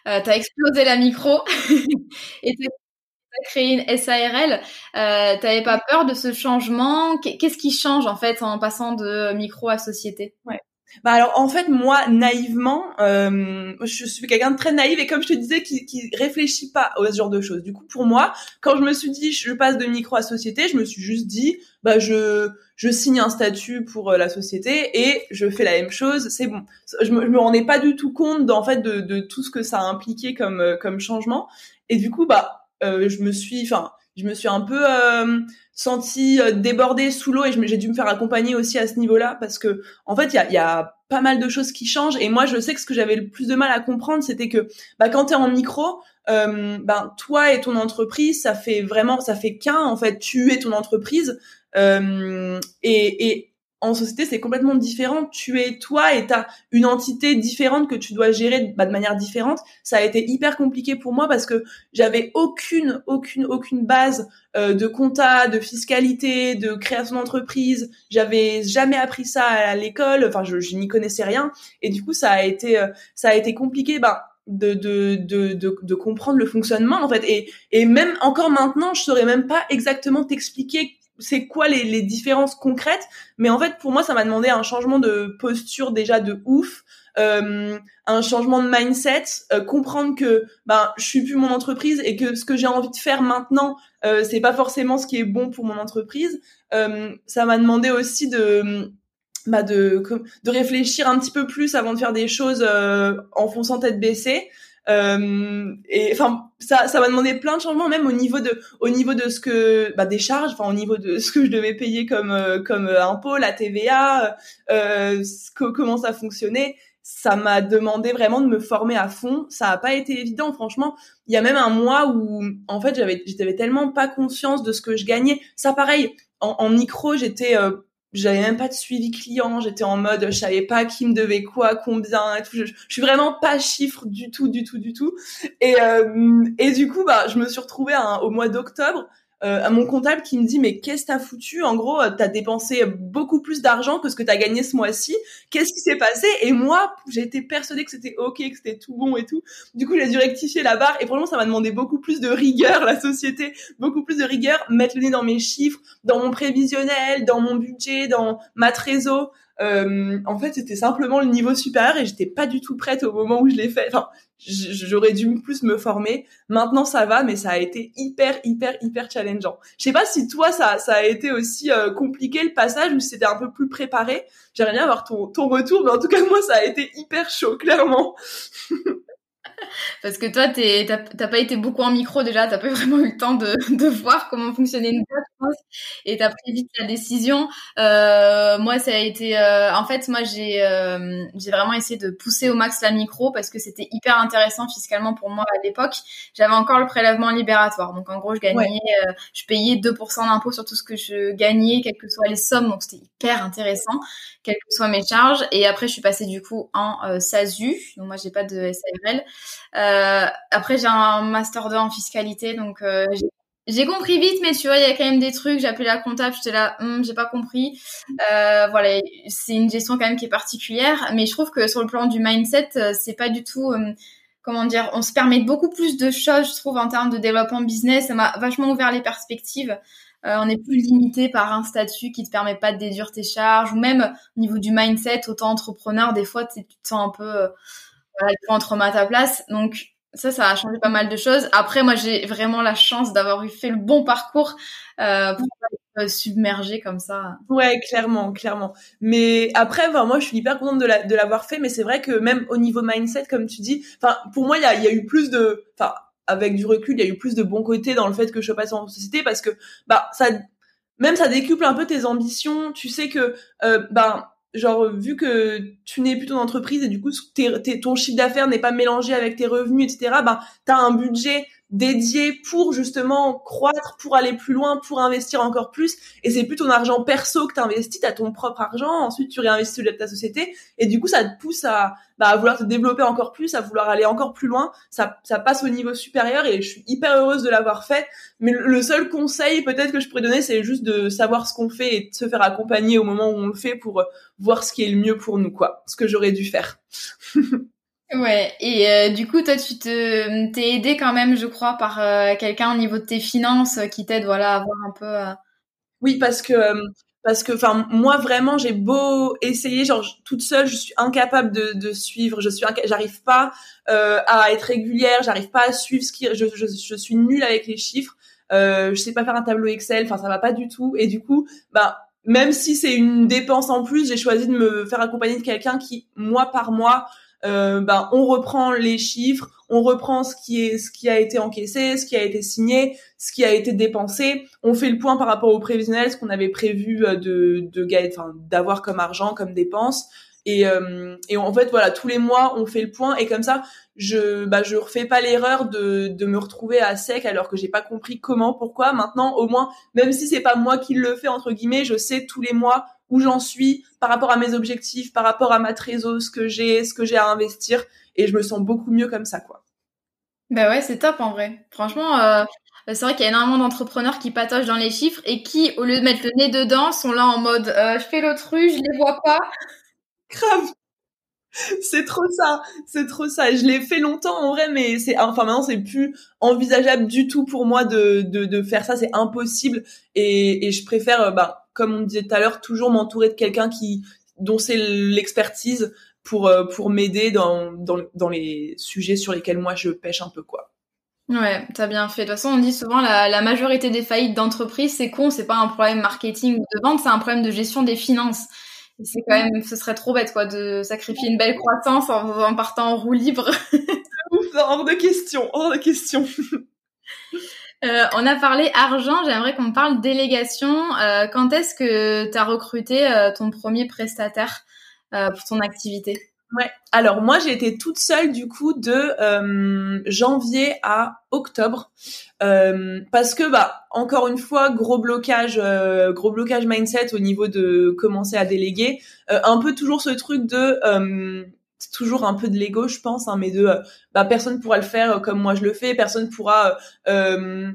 Euh, t'as explosé la micro et t'as créé une SARL. Euh, T'avais pas peur de ce changement? Qu'est-ce qui change en fait en passant de micro à société? Ouais. Bah alors en fait moi naïvement, euh, je suis quelqu'un de très naïf et comme je te disais qui, qui réfléchit pas à ce genre de choses. Du coup pour moi, quand je me suis dit je passe de micro à société, je me suis juste dit bah je je signe un statut pour euh, la société et je fais la même chose, c'est bon. Je me, je me rendais pas du tout compte en fait de, de tout ce que ça a impliqué comme euh, comme changement et du coup bah euh, je me suis enfin je me suis un peu euh, sentie euh, débordée sous l'eau et j'ai dû me faire accompagner aussi à ce niveau-là parce que en fait il y a, y a, pas mal de choses qui changent et moi je sais que ce que j'avais le plus de mal à comprendre c'était que bah quand t'es en micro euh, ben toi et ton entreprise ça fait vraiment ça fait qu'un en fait tu es ton entreprise euh, et, et en société, c'est complètement différent. Tu es toi et t'as une entité différente que tu dois gérer bah, de manière différente. Ça a été hyper compliqué pour moi parce que j'avais aucune, aucune, aucune base euh, de compta, de fiscalité, de création d'entreprise. J'avais jamais appris ça à l'école. Enfin, je, je n'y connaissais rien. Et du coup, ça a été, euh, ça a été compliqué. Bah, de, de, de, de, de comprendre le fonctionnement en fait et, et même encore maintenant je saurais même pas exactement t'expliquer c'est quoi les, les, différences concrètes? Mais en fait pour moi ça m'a demandé un changement de posture déjà de ouf euh, un changement de mindset euh, comprendre que ben je suis plus mon entreprise et que ce que j'ai envie de faire maintenant euh, c'est pas forcément ce qui est bon pour mon entreprise. Euh, ça m'a demandé aussi de bah de de réfléchir un petit peu plus avant de faire des choses euh, en fonçant tête baissée euh, et enfin, ça, ça m'a demandé plein de changements, même au niveau de, au niveau de ce que, bah, des charges, enfin au niveau de ce que je devais payer comme, euh, comme euh, impôt, la TVA, euh, comment ça fonctionnait. Ça m'a demandé vraiment de me former à fond. Ça a pas été évident, franchement. Il y a même un mois où, en fait, j'avais, j'avais tellement pas conscience de ce que je gagnais. Ça, pareil, en, en micro, j'étais j'avais même pas de suivi client, j'étais en mode je savais pas qui me devait quoi, combien et tout. Je, je suis vraiment pas chiffre du tout, du tout, du tout. Et euh, et du coup bah je me suis retrouvée au mois d'octobre euh, à mon comptable qui me dit mais qu'est-ce que t'as foutu? En gros, euh, t'as dépensé beaucoup plus d'argent que ce que t'as gagné ce mois-ci. Qu'est-ce qui s'est passé? Et moi, j'ai été persuadée que c'était ok, que c'était tout bon et tout. Du coup, j'ai dû rectifier la barre et franchement, ça m'a demandé beaucoup plus de rigueur, la société, beaucoup plus de rigueur, mettre le nez dans mes chiffres, dans mon prévisionnel, dans mon budget, dans ma trésor. Euh, en fait, c'était simplement le niveau supérieur et j'étais pas du tout prête au moment où je l'ai fait. Enfin, j'aurais dû plus me former. Maintenant, ça va, mais ça a été hyper, hyper, hyper challengeant. Je sais pas si toi, ça, ça a été aussi euh, compliqué le passage ou si c'était un peu plus préparé. J'aimerais bien avoir ton, ton retour, mais en tout cas, moi, ça a été hyper chaud, clairement. Parce que toi, t'as pas été beaucoup en micro déjà, t'as pas vraiment eu le temps de, de voir comment fonctionnait une boîte, et t'as pris vite la décision. Euh, moi, ça a été, euh, en fait, moi j'ai euh, j'ai vraiment essayé de pousser au max la micro parce que c'était hyper intéressant fiscalement pour moi à l'époque. J'avais encore le prélèvement libératoire, donc en gros, je gagnais, je payais 2% d'impôt sur tout ce que je gagnais, quelles que soient les sommes, donc c'était hyper intéressant, quelles que soient mes charges. Et après, je suis passée du coup en euh, SASU, donc moi j'ai pas de SARL. Euh, après, j'ai un master 2 en fiscalité, donc euh, j'ai compris vite, mais tu vois, il y a quand même des trucs. J'ai appelé la comptable, j'étais là, hm, j'ai pas compris. Voilà, c'est une gestion quand même qui est particulière, mais je trouve que sur le plan du mindset, c'est pas du tout, euh, comment dire, on se permet beaucoup plus de choses, je trouve, en termes de développement business. Ça m'a vachement ouvert les perspectives. Euh, on est plus limité par un statut qui te permet pas de déduire tes charges, ou même au niveau du mindset, autant entrepreneur, des fois, tu te sens un peu voilà, il faut entre à ta place. Donc ça, ça a changé pas mal de choses. Après, moi, j'ai vraiment la chance d'avoir eu fait le bon parcours euh, pour être submergé comme ça. Ouais, clairement, clairement. Mais après, moi, je suis hyper contente de l'avoir fait, mais c'est vrai que même au niveau mindset, comme tu dis, pour moi, il y a, eu plus de, avec du recul, il y a eu plus de bons côtés dans le fait que je passe en société parce que, bah, ça, même ça décuple un peu tes ambitions. Tu sais que, euh, ben, genre vu que tu n'es plus ton entreprise et du coup ton chiffre d'affaires n'est pas mélangé avec tes revenus etc ben t'as un budget dédié pour justement croître, pour aller plus loin, pour investir encore plus. Et c'est plus ton argent perso que tu investis, tu ton propre argent, ensuite tu réinvestis de ta société. Et du coup, ça te pousse à, bah, à vouloir te développer encore plus, à vouloir aller encore plus loin. Ça, ça passe au niveau supérieur et je suis hyper heureuse de l'avoir fait. Mais le seul conseil peut-être que je pourrais donner, c'est juste de savoir ce qu'on fait et de se faire accompagner au moment où on le fait pour voir ce qui est le mieux pour nous, quoi. Ce que j'aurais dû faire. Ouais, et euh, du coup, toi, tu te t'es aidé quand même, je crois, par euh, quelqu'un au niveau de tes finances euh, qui t'aide, voilà, à voir un peu. Oui, parce que parce que, enfin, moi vraiment, j'ai beau essayer, genre toute seule, je suis incapable de, de suivre, je suis, j'arrive pas à être régulière, j'arrive pas à suivre ce qui, je, je, je suis nulle avec les chiffres, je sais pas faire un tableau Excel, enfin, ça va pas du tout, et du coup, bah même si c'est une dépense en plus, j'ai choisi de me faire accompagner de quelqu'un qui, mois par mois, euh, ben on reprend les chiffres, on reprend ce qui est ce qui a été encaissé, ce qui a été signé, ce qui a été dépensé, on fait le point par rapport au prévisionnel, ce qu'on avait prévu euh, de de enfin d'avoir comme argent, comme dépense. Et, euh, et en fait voilà tous les mois on fait le point et comme ça je bah je refais pas l'erreur de de me retrouver à sec alors que j'ai pas compris comment pourquoi maintenant au moins même si c'est pas moi qui le fais entre guillemets je sais tous les mois où j'en suis par rapport à mes objectifs, par rapport à ma trésor, ce que j'ai, ce que j'ai à investir, et je me sens beaucoup mieux comme ça, quoi. Bah ouais, c'est top en vrai. Franchement, euh, c'est vrai qu'il y a énormément d'entrepreneurs qui patochent dans les chiffres et qui, au lieu de mettre le nez dedans, sont là en mode euh, je fais l'autruche, je les vois pas. Grave. C'est trop ça, c'est trop ça. Je l'ai fait longtemps en vrai, mais c'est enfin maintenant c'est plus envisageable du tout pour moi de de, de faire ça. C'est impossible et, et je préfère euh, bah comme on disait tout à l'heure, toujours m'entourer de quelqu'un qui dont c'est l'expertise pour euh, pour m'aider dans, dans, dans les sujets sur lesquels moi je pêche un peu quoi. Ouais, t'as bien fait. De toute façon, on dit souvent la, la majorité des faillites d'entreprise, c'est con, c'est pas un problème marketing ou de vente, c'est un problème de gestion des finances. C'est quand même, ce serait trop bête quoi de sacrifier une belle croissance en, en partant en roue libre. hors de question, hors de question. Euh, on a parlé argent, j'aimerais qu'on parle délégation. Euh, quand est-ce que tu as recruté euh, ton premier prestataire pour ton activité? Ouais. Alors moi j'ai été toute seule du coup de janvier à octobre parce que bah encore une fois gros blocage gros blocage mindset au niveau de commencer à déléguer un peu toujours ce truc de toujours un peu de l'ego, je pense, hein, mais de euh, bah, personne pourra le faire euh, comme moi je le fais, personne pourra euh,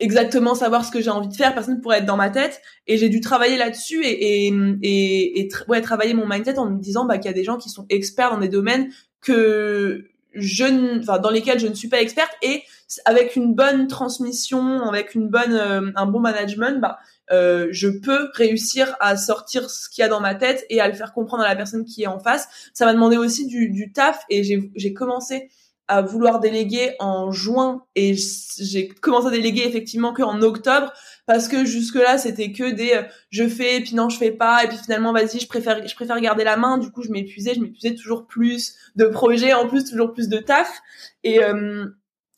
exactement savoir ce que j'ai envie de faire, personne pourra être dans ma tête. Et j'ai dû travailler là-dessus et, et, et, ouais, travailler mon mindset en me disant bah, qu'il y a des gens qui sont experts dans des domaines que je, dans lesquels je ne suis pas experte. Et avec une bonne transmission, avec une bonne, un bon management, bah, euh, je peux réussir à sortir ce qu'il y a dans ma tête et à le faire comprendre à la personne qui est en face. Ça m'a demandé aussi du, du taf et j'ai commencé à vouloir déléguer en juin et j'ai commencé à déléguer effectivement que en octobre parce que jusque là c'était que des euh, je fais et puis non je fais pas et puis finalement vas-y je préfère je préfère garder la main du coup je m'épuisais je m'épuisais toujours plus de projets en plus toujours plus de taf et euh,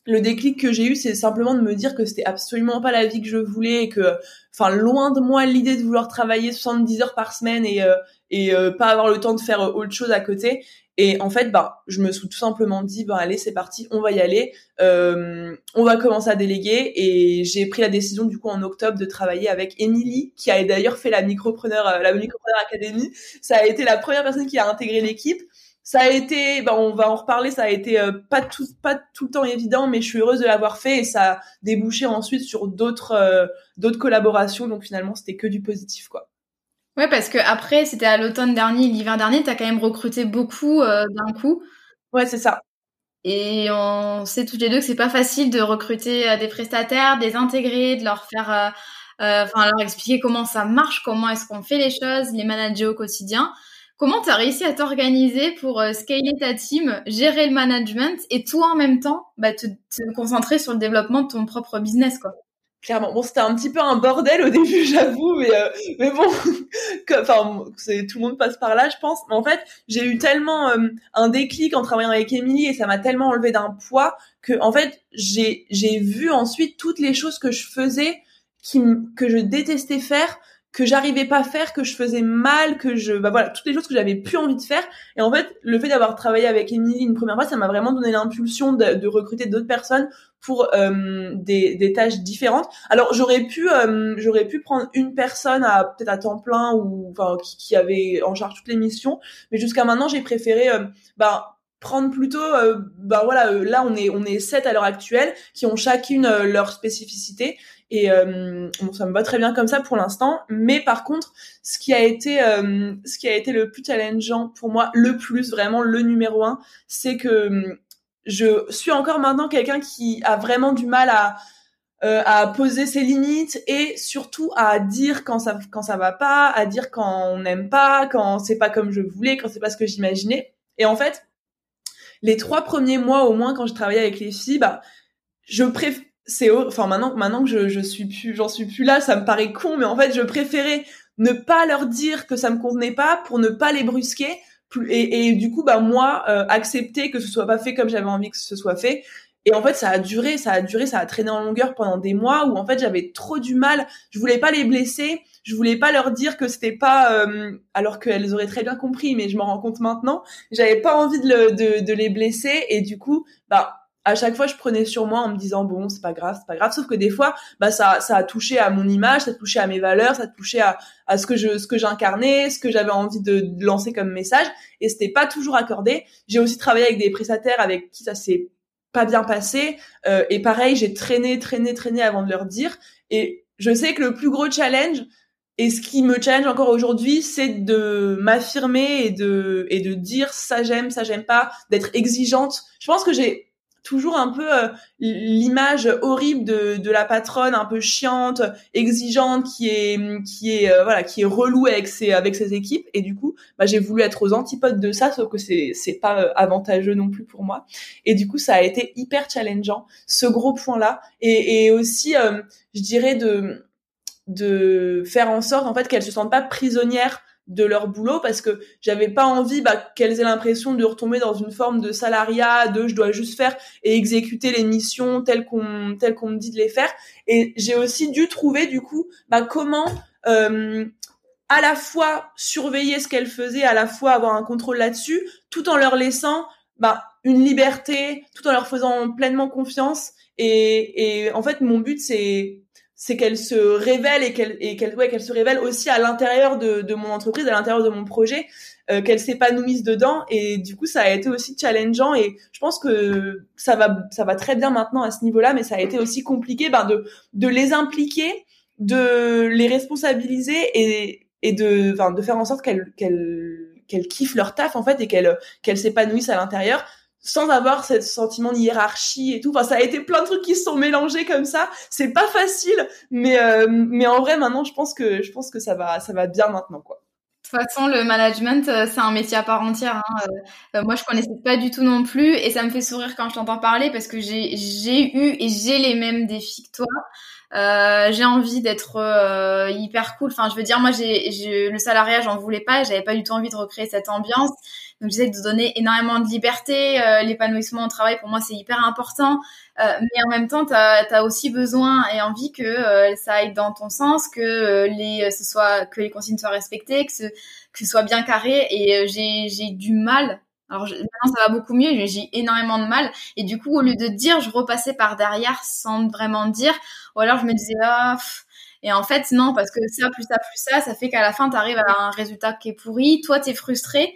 le déclic que j'ai eu, c'est simplement de me dire que c'était absolument pas la vie que je voulais et que, enfin, loin de moi l'idée de vouloir travailler 70 heures par semaine et euh, et euh, pas avoir le temps de faire euh, autre chose à côté. Et en fait, bah, je me suis tout simplement dit, bah allez, c'est parti, on va y aller, on va commencer à déléguer. Et j'ai pris la décision du coup en octobre de travailler avec Émilie, qui a d'ailleurs fait la micropreneur, la micropreneur academy. Ça a été la première personne qui a intégré l'équipe ça a été, ben on va en reparler, ça a été euh, pas tout pas tout le temps évident, mais je suis heureuse de l'avoir fait et ça a débouché ensuite sur d'autres euh, d'autres collaborations, donc finalement c'était que du positif quoi. Ouais, parce que après c'était à l'automne dernier, l'hiver dernier, t'as quand même recruté beaucoup euh, d'un coup. Ouais, c'est ça. Et on sait toutes les deux que c'est pas facile de recruter des prestataires, des intégrer, de leur faire, enfin leur expliquer comment ça marche, comment est-ce qu'on fait les choses, les manager au quotidien. Comment tu as réussi à t'organiser pour euh, scaler ta team, gérer le management et toi en même temps bah, te, concentrer sur le développement de ton propre business quoi? Clairement, bon c'était un petit peu un bordel au début j'avoue, mais euh, mais bon, enfin c'est tout le monde passe par là je pense. Mais en fait j'ai eu tellement euh, un déclic en travaillant avec Émilie et ça m'a tellement enlevé d'un poids que en fait j'ai j'ai vu ensuite toutes les choses que je faisais qui que je détestais faire que j'arrivais pas à faire, que je faisais mal, que je, bah voilà, toutes les choses que j'avais plus envie de faire. Et en fait, le fait d'avoir travaillé avec Émilie une première fois, ça m'a vraiment donné l'impulsion de, de, recruter d'autres personnes pour euh, des, des, tâches différentes. Alors j'aurais pu, euh, j'aurais pu prendre une personne à peut-être à temps plein ou enfin qui, qui, avait en charge toutes les missions, mais jusqu'à maintenant j'ai préféré, euh, bah prendre plutôt bah voilà là on est on est sept à l'heure actuelle qui ont chacune leur spécificité et euh, bon, ça me va très bien comme ça pour l'instant. Mais par contre, ce qui a été, euh, ce qui a été le plus challengeant pour moi, le plus vraiment le numéro un, c'est que euh, je suis encore maintenant quelqu'un qui a vraiment du mal à euh, à poser ses limites et surtout à dire quand ça quand ça va pas, à dire quand on n'aime pas, quand c'est pas comme je voulais, quand c'est pas ce que j'imaginais. Et en fait, les trois premiers mois au moins quand je travaillais avec les filles, bah je préfère c'est enfin maintenant maintenant que je, je suis plus j'en suis plus là ça me paraît con mais en fait je préférais ne pas leur dire que ça me convenait pas pour ne pas les brusquer et, et du coup bah moi euh, accepter que ce soit pas fait comme j'avais envie que ce soit fait. Et en fait ça a duré ça a duré ça a traîné en longueur pendant des mois où en fait j'avais trop du mal. Je voulais pas les blesser je voulais pas leur dire que c'était pas euh, alors qu'elles auraient très bien compris mais je m'en rends compte maintenant. J'avais pas envie de, de, de les blesser et du coup bah à chaque fois je prenais sur moi en me disant bon c'est pas grave c'est pas grave. Sauf que des fois bah ça ça a touché à mon image ça a touché à mes valeurs ça a touché à à ce que je ce que j'incarnais ce que j'avais envie de, lancer comme message. Et c'était pas toujours accordé. J'ai aussi travaillé avec des prestataires avec qui ça s'est pas bien passé. Euh, et pareil j'ai traîné traîné traîné avant de leur dire. Et je sais que le plus gros challenge et ce qui me challenge encore aujourd'hui, c'est de m'affirmer et de et de dire ça j'aime, ça j'aime pas, d'être exigeante. Je pense que j'ai toujours un peu euh, l'image horrible de, de la patronne un peu chiante, exigeante, qui est qui est euh, voilà, qui est relou avec ses avec ses équipes et du coup, bah, j'ai voulu être aux antipodes de ça sauf que c'est c'est pas euh, avantageux non plus pour moi. Et du coup, ça a été hyper challengeant ce gros point là et et aussi je dirais de de faire en sorte en fait qu'elles se sentent pas prisonnières de leur boulot parce que j'avais pas envie bah, qu'elles aient l'impression de retomber dans une forme de salariat de je dois juste faire et exécuter les missions telles qu'on telles qu'on me dit de les faire. Et j'ai aussi dû trouver du coup bah, comment euh, à la fois surveiller ce qu'elles faisaient à la fois avoir un contrôle là-dessus tout en leur laissant bah, une liberté tout en leur faisant pleinement confiance. Et, et en fait mon but c'est c'est qu'elle se révèle et qu'elle et qu'elle ouais, qu'elle se révèle aussi à l'intérieur de, de mon entreprise, à l'intérieur de mon projet, euh, qu'elle s'épanouisse dedans. Et du coup ça a été aussi challengeant et je pense que ça va ça va très bien maintenant à ce niveau-là, mais ça a été aussi compliqué ben de de les impliquer, de les responsabiliser et et de enfin de faire en sorte qu'elles qu'elles qu'elles kiffent leur taf en fait et qu'elles qu'elles s'épanouissent à l'intérieur sans avoir ce sentiment de hiérarchie et tout. Enfin, ça a été plein de trucs qui se sont mélangés comme ça. C'est pas facile, mais euh, mais en vrai, maintenant, je pense que je pense que ça va ça va bien maintenant, quoi. De toute façon, le management, euh, c'est un métier à part entière. Hein. Euh, moi, je connaissais pas du tout non plus, et ça me fait sourire quand je t'entends parler parce que j'ai j'ai eu et j'ai les mêmes défis que toi. Euh, j'ai envie d'être euh, hyper cool. Enfin, je veux dire, moi, j'ai, le salariat, j'en voulais pas. J'avais pas du tout envie de recréer cette ambiance. Donc, j'essaie de donner énormément de liberté. Euh, l'épanouissement au travail, pour moi, c'est hyper important. mais en même temps, tu as, aussi besoin et envie que ça aille dans ton sens, que les, ce soit, que les consignes soient respectées, que ce, que ce soit bien carré. Et j'ai, j'ai du mal alors maintenant ça va beaucoup mieux, j'ai énormément de mal. Et du coup, au lieu de dire, je repassais par derrière sans vraiment dire. Ou alors je me disais, ah, et en fait non, parce que ça plus ça plus ça, ça fait qu'à la fin tu arrives à un résultat qui est pourri. Toi t'es frustré.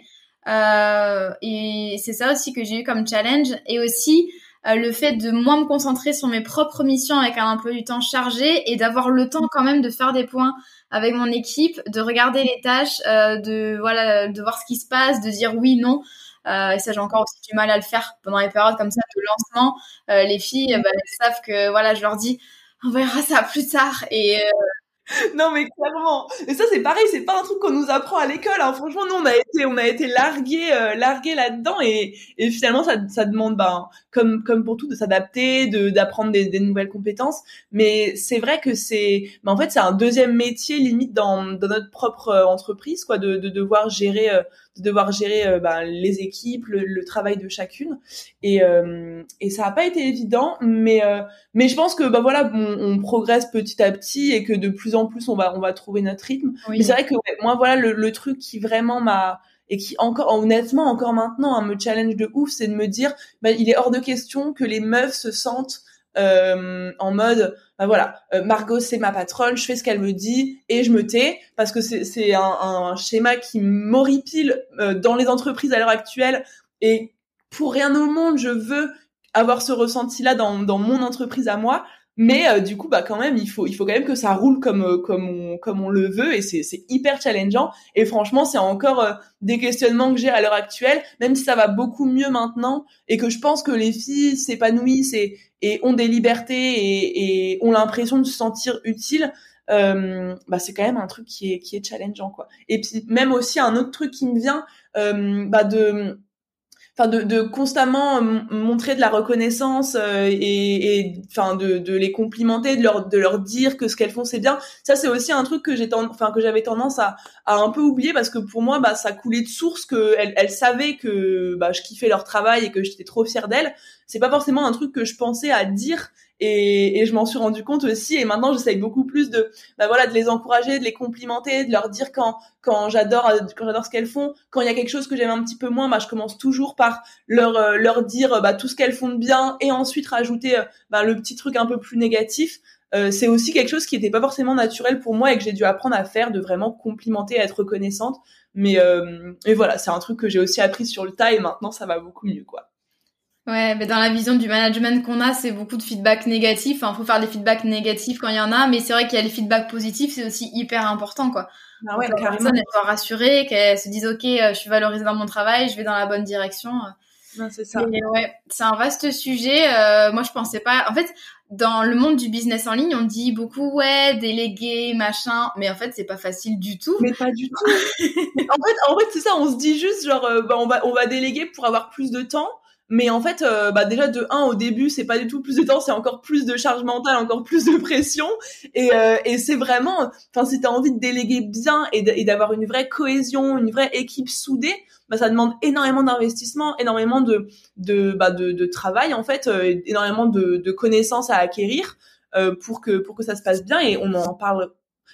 Euh, et c'est ça aussi que j'ai eu comme challenge. Et aussi euh, le fait de moins me concentrer sur mes propres missions avec un emploi du temps chargé et d'avoir le temps quand même de faire des points avec mon équipe, de regarder les tâches, euh, de voilà, de voir ce qui se passe, de dire oui non. Euh, et ça, j'ai encore aussi du mal à le faire pendant les périodes comme ça de lancement. Euh, les filles, bah, elles savent que voilà, je leur dis, on verra ça plus tard. Et euh, non mais clairement. Et ça c'est pareil, c'est pas un truc qu'on nous apprend à l'école. Hein. Franchement, nous on a été on a été largués euh, largués là-dedans et, et finalement ça, demande ben comme comme pour tout de s'adapter, de d'apprendre des, nouvelles compétences. Mais c'est vrai que c'est ben, en fait c'est un deuxième métier limite dans notre propre entreprise quoi de de devoir gérer de devoir gérer bah, les équipes, le, travail de chacune. Et, et ça n'a pas été évident, mais mais je pense que bah voilà, on, progresse petit à petit et que de plus en plus on va on va trouver notre rythme. Mais c'est vrai que moi voilà le, le truc qui vraiment m'a et qui encore honnêtement encore maintenant hein, me challenge de ouf, c'est de me dire bah, il est hors de question que les meufs se sentent euh, en mode bah voilà euh, Margot c'est ma patronne je fais ce qu'elle me dit et je me tais parce que c'est un, schéma qui m'horripile euh, dans les entreprises à l'heure actuelle et pour rien au monde je veux avoir ce ressenti là dans mon entreprise à moi mais euh, du coup bah quand même il faut il faut quand même que ça roule comme euh, comme on comme on le veut et c'est c'est hyper challengeant. Et franchement c'est encore euh, des questionnements que j'ai à l'heure actuelle même si ça va beaucoup mieux maintenant et que je pense que les filles s'épanouissent et et ont des libertés et, et ont l'impression de se sentir utiles bah c'est quand même un truc qui est qui est challengeant quoi. Et puis même aussi un autre truc qui me vient bah de enfin de, de, constamment montrer de la reconnaissance euh, et enfin de, de, les complimenter de leur de leur dire que ce qu'elles font c'est bien. Ça c'est aussi un truc que j'ai enfin que j'avais tendance à, à un peu oublier parce que pour moi bah ça coulait de source que elles, elles savaient que bah je kiffais leur travail et que j'étais trop fière d'elles. C'est pas forcément un truc que je pensais à dire et, et je m'en suis rendu compte aussi et maintenant j'essaye beaucoup plus de bah voilà de les encourager de les complimenter de leur dire quand quand j'adore quand j'adore ce qu'elles font. Quand il y a quelque chose que j'aime un petit peu moins bah je commence toujours par leur euh, leur dire bah tout ce qu'elles font de bien et ensuite rajouter euh, bah, le petit truc un peu plus négatif. Euh, c'est aussi quelque chose qui n'était pas forcément naturel pour moi et que j'ai dû apprendre à faire de vraiment complimenter à être reconnaissante. Mais euh, et voilà c'est un truc que j'ai aussi appris sur le tas et maintenant ça va beaucoup mieux quoi Ouais, mais dans la vision du management qu'on a, c'est beaucoup de feedback négatif. Enfin, faut faire des feedbacks négatifs quand il y en a, mais c'est vrai qu'il y a les feedbacks positifs, c'est aussi hyper important, quoi. Ah ouais, la personne elle soit rassurée, qu'elle se dise ok, euh, je suis valorisée dans mon travail, je vais dans la bonne direction. c'est ça. ouais, c'est un vaste sujet. Euh, moi, je pensais pas. En fait, dans le monde du business en ligne, on dit beaucoup ouais, délégué, machin, mais en fait, c'est pas facile du tout. Mais pas du tout. en fait, en fait, c'est ça. On se dit juste genre, euh, bah, on va, on va déléguer pour avoir plus de temps. Mais en fait, euh, bah déjà de 1 au début, c'est pas du tout plus de temps, c'est encore plus de charge mentale, encore plus de pression. Et, euh, et c'est vraiment, enfin, si t'as envie de déléguer bien et d'avoir une vraie cohésion, une vraie équipe soudée, bah ça demande énormément d'investissement, énormément de de, bah, de de travail en fait, euh, énormément de, de connaissances à acquérir pour que pour que ça se passe bien. Et on en parle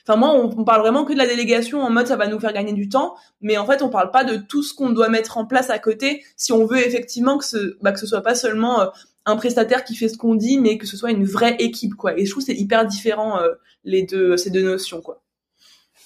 Enfin moi, on, parle vraiment que de la délégation en mode ça va nous faire gagner du temps, mais en fait on parle pas de tout ce qu'on doit mettre en place à côté si on veut effectivement que ce bah, que ce soit pas seulement euh, un prestataire qui fait ce qu'on dit, mais que ce soit une vraie équipe quoi. Et je trouve c'est hyper différent euh, les deux ces deux notions quoi.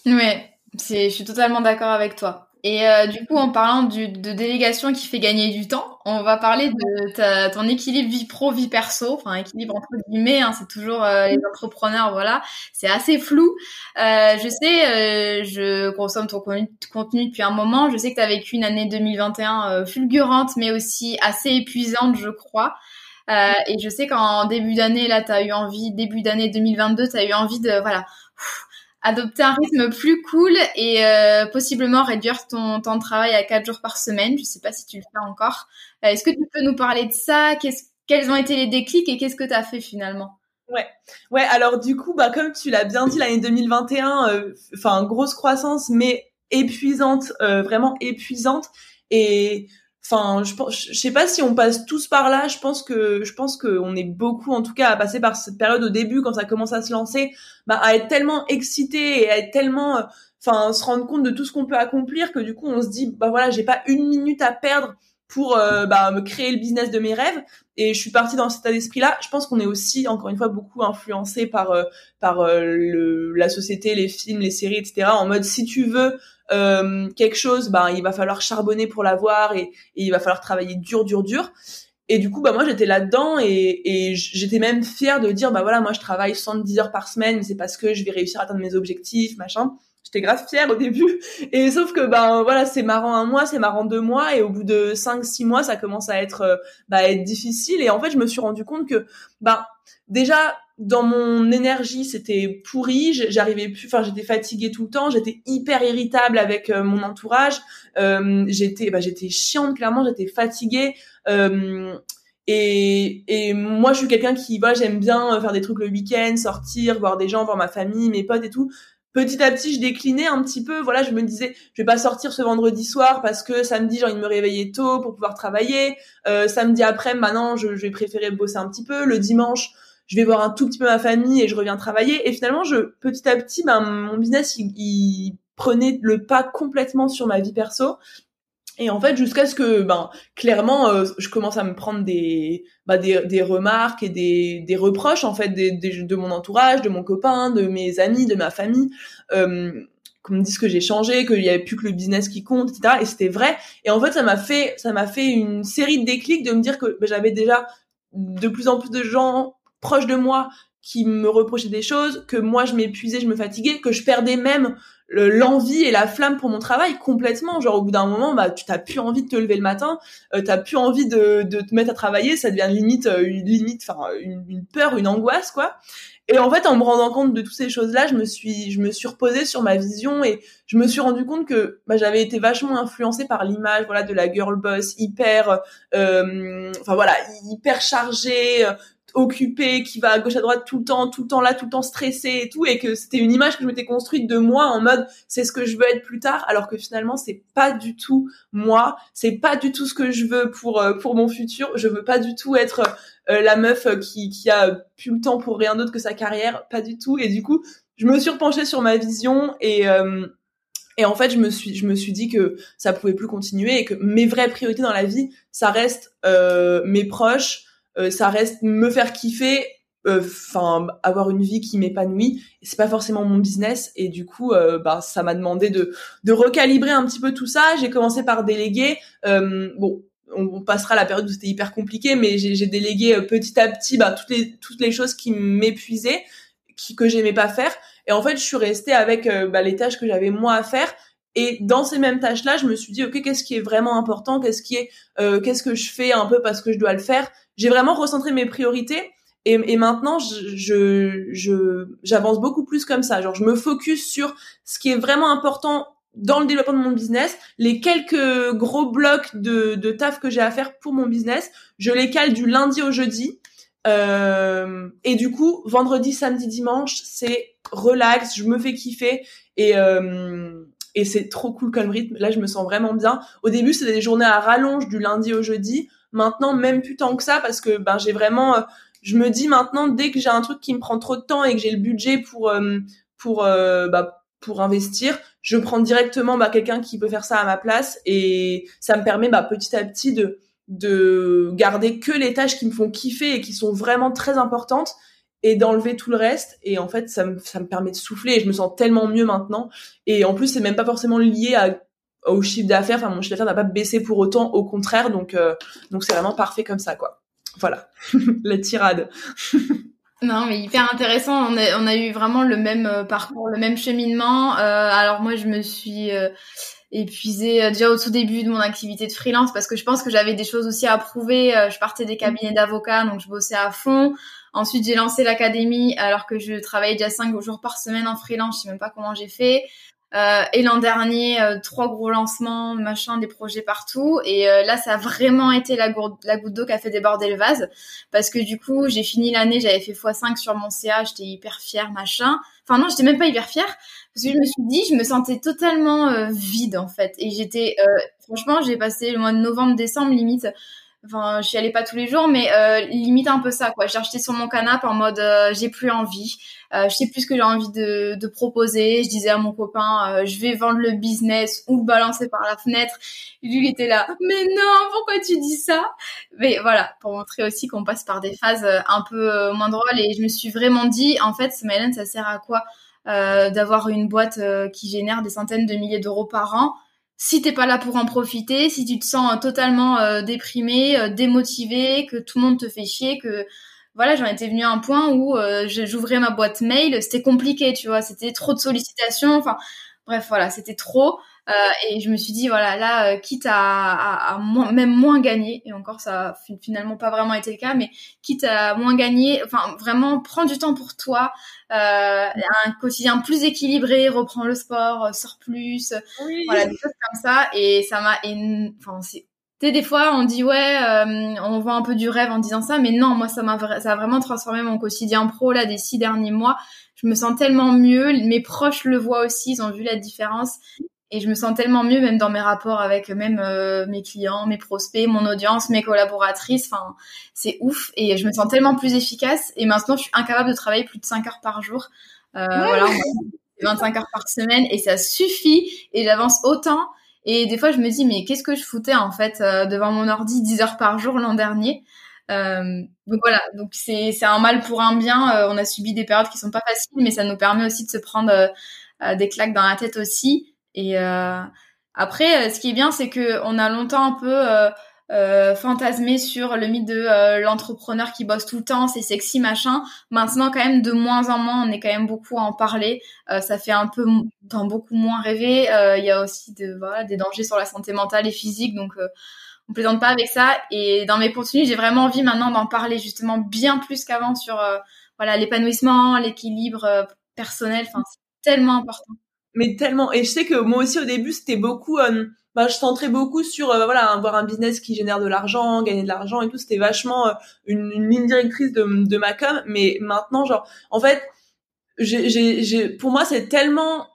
Ouais, je suis totalement d'accord avec toi. Et euh, du coup, en parlant de délégation qui fait gagner du temps, on va parler de ton équilibre vie pro vie perso, enfin équilibre entre guillemets, hein, c'est toujours euh, les entrepreneurs, voilà, c'est assez flou. Euh, je sais, euh, je consomme ton contenu depuis un moment, je sais que tu as vécu une année 2021 fulgurante, mais aussi assez épuisante, je crois. et je sais qu'en début d'année, là, tu as eu envie, début d'année 2022, tu as eu envie de, voilà, adopter un rythme plus cool et possiblement réduire ton temps de travail à 4 jours par semaine. Je sais pas si tu le fais encore. Euh, est-ce que tu peux nous parler de ça? Quels ont été les déclics et qu'est-ce que tu as fait finalement? Ouais, ouais. Alors du coup, bah comme tu l'as bien dit, l'année 2021, euh, enfin grosse croissance, mais épuisante, vraiment épuisante. Et Enfin, je, je sais pas si on passe tous par là. Je pense que je pense qu'on est beaucoup, en tout cas, à passer par cette période au début quand ça commence à se lancer, bah, à être tellement excité et à être tellement, euh, enfin, se rendre compte de tout ce qu'on peut accomplir que du coup, on se dit, bah voilà, j'ai pas une minute à perdre pour euh, bah, me créer le business de mes rêves. Et je suis partie dans cet état d'esprit-là. Je pense qu'on est aussi, encore une fois, beaucoup influencé par euh, par le, la société, les films, les séries, etc. En mode, si tu veux euh, quelque chose, ben il va falloir charbonner pour l'avoir et, et il va falloir travailler dur, dur, dur. Et du coup, bah moi j'étais là-dedans et, et j'étais même fière de dire bah voilà moi je travaille 110 heures par semaine, mais c'est parce que je vais réussir à atteindre mes objectifs, machin. J'étais grave fière au début. Et sauf que ben voilà c'est marrant un mois, c'est marrant deux mois et au bout de cinq six mois ça commence à être euh, bah être difficile. Et en fait je me suis rendu compte que bah déjà dans mon énergie, c'était pourri. J'arrivais plus, enfin, j'étais fatiguée tout le temps. J'étais hyper irritable avec euh, mon entourage. Euh, j'étais, bah, j'étais chiante clairement. J'étais fatiguée. Et, et moi, je suis quelqu'un qui, voilà, j'aime bien faire des trucs le week-end, sortir, voir des gens, voir ma famille, mes potes et tout. Petit à petit, je déclinais un petit peu. Voilà, je me disais, je vais pas sortir ce vendredi soir parce que samedi, j'ai envie de me réveiller tôt pour pouvoir travailler. Euh, samedi après, maintenant, je, je, vais préférer bosser un petit peu. Le dimanche, je vais voir un tout petit peu ma famille et je reviens travailler. Et finalement, je petit à petit, ben, mon business, il prenait le pas complètement sur ma vie perso. Et en fait, jusqu'à ce que, ben, clairement, euh, je commence à me prendre des, bah, des, des remarques et des, des reproches, en fait, de mon entourage, de mon copain, de mes amis, de ma famille, euh, qu'on me dise que j'ai changé, qu'il y avait plus que le business qui compte, etc. Et c'était vrai. Et en fait, ça m'a fait, ça m'a fait une série de déclics de me dire que ben, j'avais déjà de plus en plus de gens proches de moi qui me reprochaient des choses, que moi je m'épuisais, je me fatiguais, que je perdais même l'envie et la flamme pour mon travail complètement. Genre au bout d'un moment bah tu t'as plus envie de te lever le matin euh, t'as plus envie de, de te mettre à travailler ça devient limite euh, une limite enfin une, une, peur une angoisse quoi. Et en fait en me rendant compte de toutes ces choses là je me suis je me suis reposée sur ma vision et je me suis rendu compte que bah, j'avais été vachement influencée par l'image voilà de la girl boss hyper euh, enfin voilà hyper chargée occupé, qui va à gauche à droite tout le temps, tout le temps là, tout le temps stressé et tout, et que c'était une image que je m'étais construite de moi en mode c'est ce que je veux être plus tard, alors que finalement c'est pas du tout moi, c'est pas du tout ce que je veux pour euh, pour mon futur. Je veux pas du tout être euh, la meuf qui qui a plus le temps pour rien d'autre que sa carrière, pas du tout. Et du coup, je me suis repenchée sur ma vision et euh, et en fait, je me suis, je me suis dit que ça pouvait plus continuer et que mes vraies priorités dans la vie, ça reste mes proches, euh, ça reste me faire kiffer euh, enfin avoir une vie qui m'épanouit. C'est pas forcément mon business. Et du coup euh, bah ça m'a demandé de de recalibrer un petit peu tout ça. J'ai commencé par déléguer. Bon on, passera la période où c'était hyper compliqué mais j'ai délégué petit à petit bah toutes les toutes les choses qui m'épuisaient qui que j'aimais pas faire. Et en fait je suis restée avec bah, les tâches que j'avais moi à faire. Et dans ces mêmes tâches-là, je me suis dit, ok, qu'est-ce qui est vraiment important? Qu'est-ce qui est, euh, qu'est-ce que je fais un peu parce que je dois le faire? J'ai vraiment recentré mes priorités. Et, et maintenant, je, je, j'avance beaucoup plus comme ça. Genre, je me focus sur ce qui est vraiment important dans le développement de mon business, les quelques gros blocs de, de taf que j'ai à faire pour mon business, je les cale du lundi au jeudi. Euh, et du coup, vendredi, samedi, dimanche, c'est relax, je me fais kiffer et euh, et c'est trop cool comme rythme. Là, je me sens vraiment bien. Au début, c'était des journées à rallonge du lundi au jeudi. Maintenant, même plus tant que ça parce que ben j'ai vraiment euh, je me dis maintenant dès que j'ai un truc qui me prend trop de temps et que j'ai le budget pour euh, pour euh, bah, pour investir, je prends directement bah, quelqu'un qui peut faire ça à ma place et ça me permet bah, petit à petit de de garder que les tâches qui me font kiffer et qui sont vraiment très importantes et d'enlever tout le reste. Et en fait ça me, ça me permet de souffler et je me sens tellement mieux maintenant. Et en plus c'est même pas forcément lié à au chiffre d'affaires enfin mon chiffre d'affaires n'a pas baissé pour autant au contraire donc euh, donc c'est vraiment parfait comme ça quoi. Voilà. La tirade. Non mais hyper intéressant. On a on a eu vraiment le même euh, parcours le même cheminement. Euh, alors moi je me suis épuisée déjà au tout début de mon activité de freelance parce que je pense que j'avais des choses aussi à prouver. Je partais des cabinets d'avocats donc je bossais à fond. Ensuite, j'ai lancé l'académie alors que je travaillais déjà cinq jours par semaine en freelance. Je sais même pas comment j'ai fait. Euh, et l'an dernier, euh, trois gros lancements, machin, des projets partout. Et euh, là, ça a vraiment été la, la goutte d'eau qui a fait déborder le vase. Parce que du coup, j'ai fini l'année, j'avais fait x5 sur mon CA, j'étais hyper fière, machin. Enfin non, j'étais même pas hyper fière. Parce que je me suis dit, je me sentais totalement vide en fait. Et j'étais, franchement, j'ai passé le mois de novembre, décembre limite Enfin, je suis allais pas tous les jours, mais euh, limite un peu ça, quoi. J'ai acheté sur mon canapé en mode euh, j'ai plus envie, euh, je sais plus ce que j'ai envie de, proposer. Je disais à mon copain, euh, je vais vendre le business ou le balancer par la fenêtre. Lui, il était là, mais non, pourquoi tu dis ça? Mais voilà, pour montrer aussi qu'on passe par des phases un peu moins drôles. Et je me suis vraiment dit, en fait, Smiley, ça sert à quoi d'avoir une boîte qui génère des centaines de milliers d'euros par an? Si t'es pas là pour en profiter, si tu te sens euh, totalement euh, déprimé, euh, démotivé, que tout le monde te fait chier, que voilà, j'en étais venue à un point où j'ouvrais ma boîte mail, c'était compliqué, tu vois, c'était trop de sollicitations, enfin bref, voilà, c'était trop. Euh, et je me suis dit, voilà, là, euh, quitte à, à, moins, même moins gagner, et encore ça a finalement pas vraiment été le cas, mais quitte à moins gagner, enfin vraiment prends du temps pour toi, euh, un quotidien plus équilibré, reprends le sport, euh, sors plus, voilà, des choses comme ça, et ça m'a, enfin c'est des fois, on dit ouais, on voit un peu du rêve en disant ça, mais non, moi, ça m'a, ça a vraiment transformé mon quotidien pro là des six derniers mois je me sens tellement mieux. Mes proches le voient aussi, ils ont vu la différence et je me sens tellement mieux même dans mes rapports avec même euh, mes clients, mes prospects, mon audience, mes collaboratrices. Enfin, c'est ouf et je me sens tellement plus efficace. Et maintenant, je suis incapable de travailler plus de 5 heures par jour. Euh, Voilà, 25 heures par semaine et ça suffit et j'avance autant. Et des fois, je me dis mais qu'est-ce que je foutais en fait euh, devant mon ordi 10 heures par jour l'an dernier? Euh, donc voilà, donc c'est un mal pour un bien. Euh, on a subi des périodes qui sont pas faciles, mais ça nous permet aussi de se prendre des claques dans la tête aussi. Et après, ce qui est bien, c'est que on a longtemps un peu euh, euh, fantasmé sur le mythe de l'entrepreneur qui bosse tout le temps, c'est sexy machin. Maintenant, quand même, de moins en moins, on est quand même beaucoup à en parler. ça fait un peu dans beaucoup moins rêver. Il y a aussi de, voilà, des dangers sur la santé mentale et physique, donc on plaisante pas avec ça. Et dans mes contenus, j'ai vraiment envie maintenant d'en parler justement bien plus qu'avant sur voilà l'épanouissement, l'équilibre personnel. Enfin, c'est tellement important mais tellement. Et je sais que moi aussi au début c'était beaucoup euh, bah, je centrais beaucoup sur euh, voilà avoir un business qui génère de l'argent gagner de l'argent et tout. C'était vachement euh, une, ligne directrice de, ma com. Mais maintenant genre en fait j'ai j'ai pour moi c'est tellement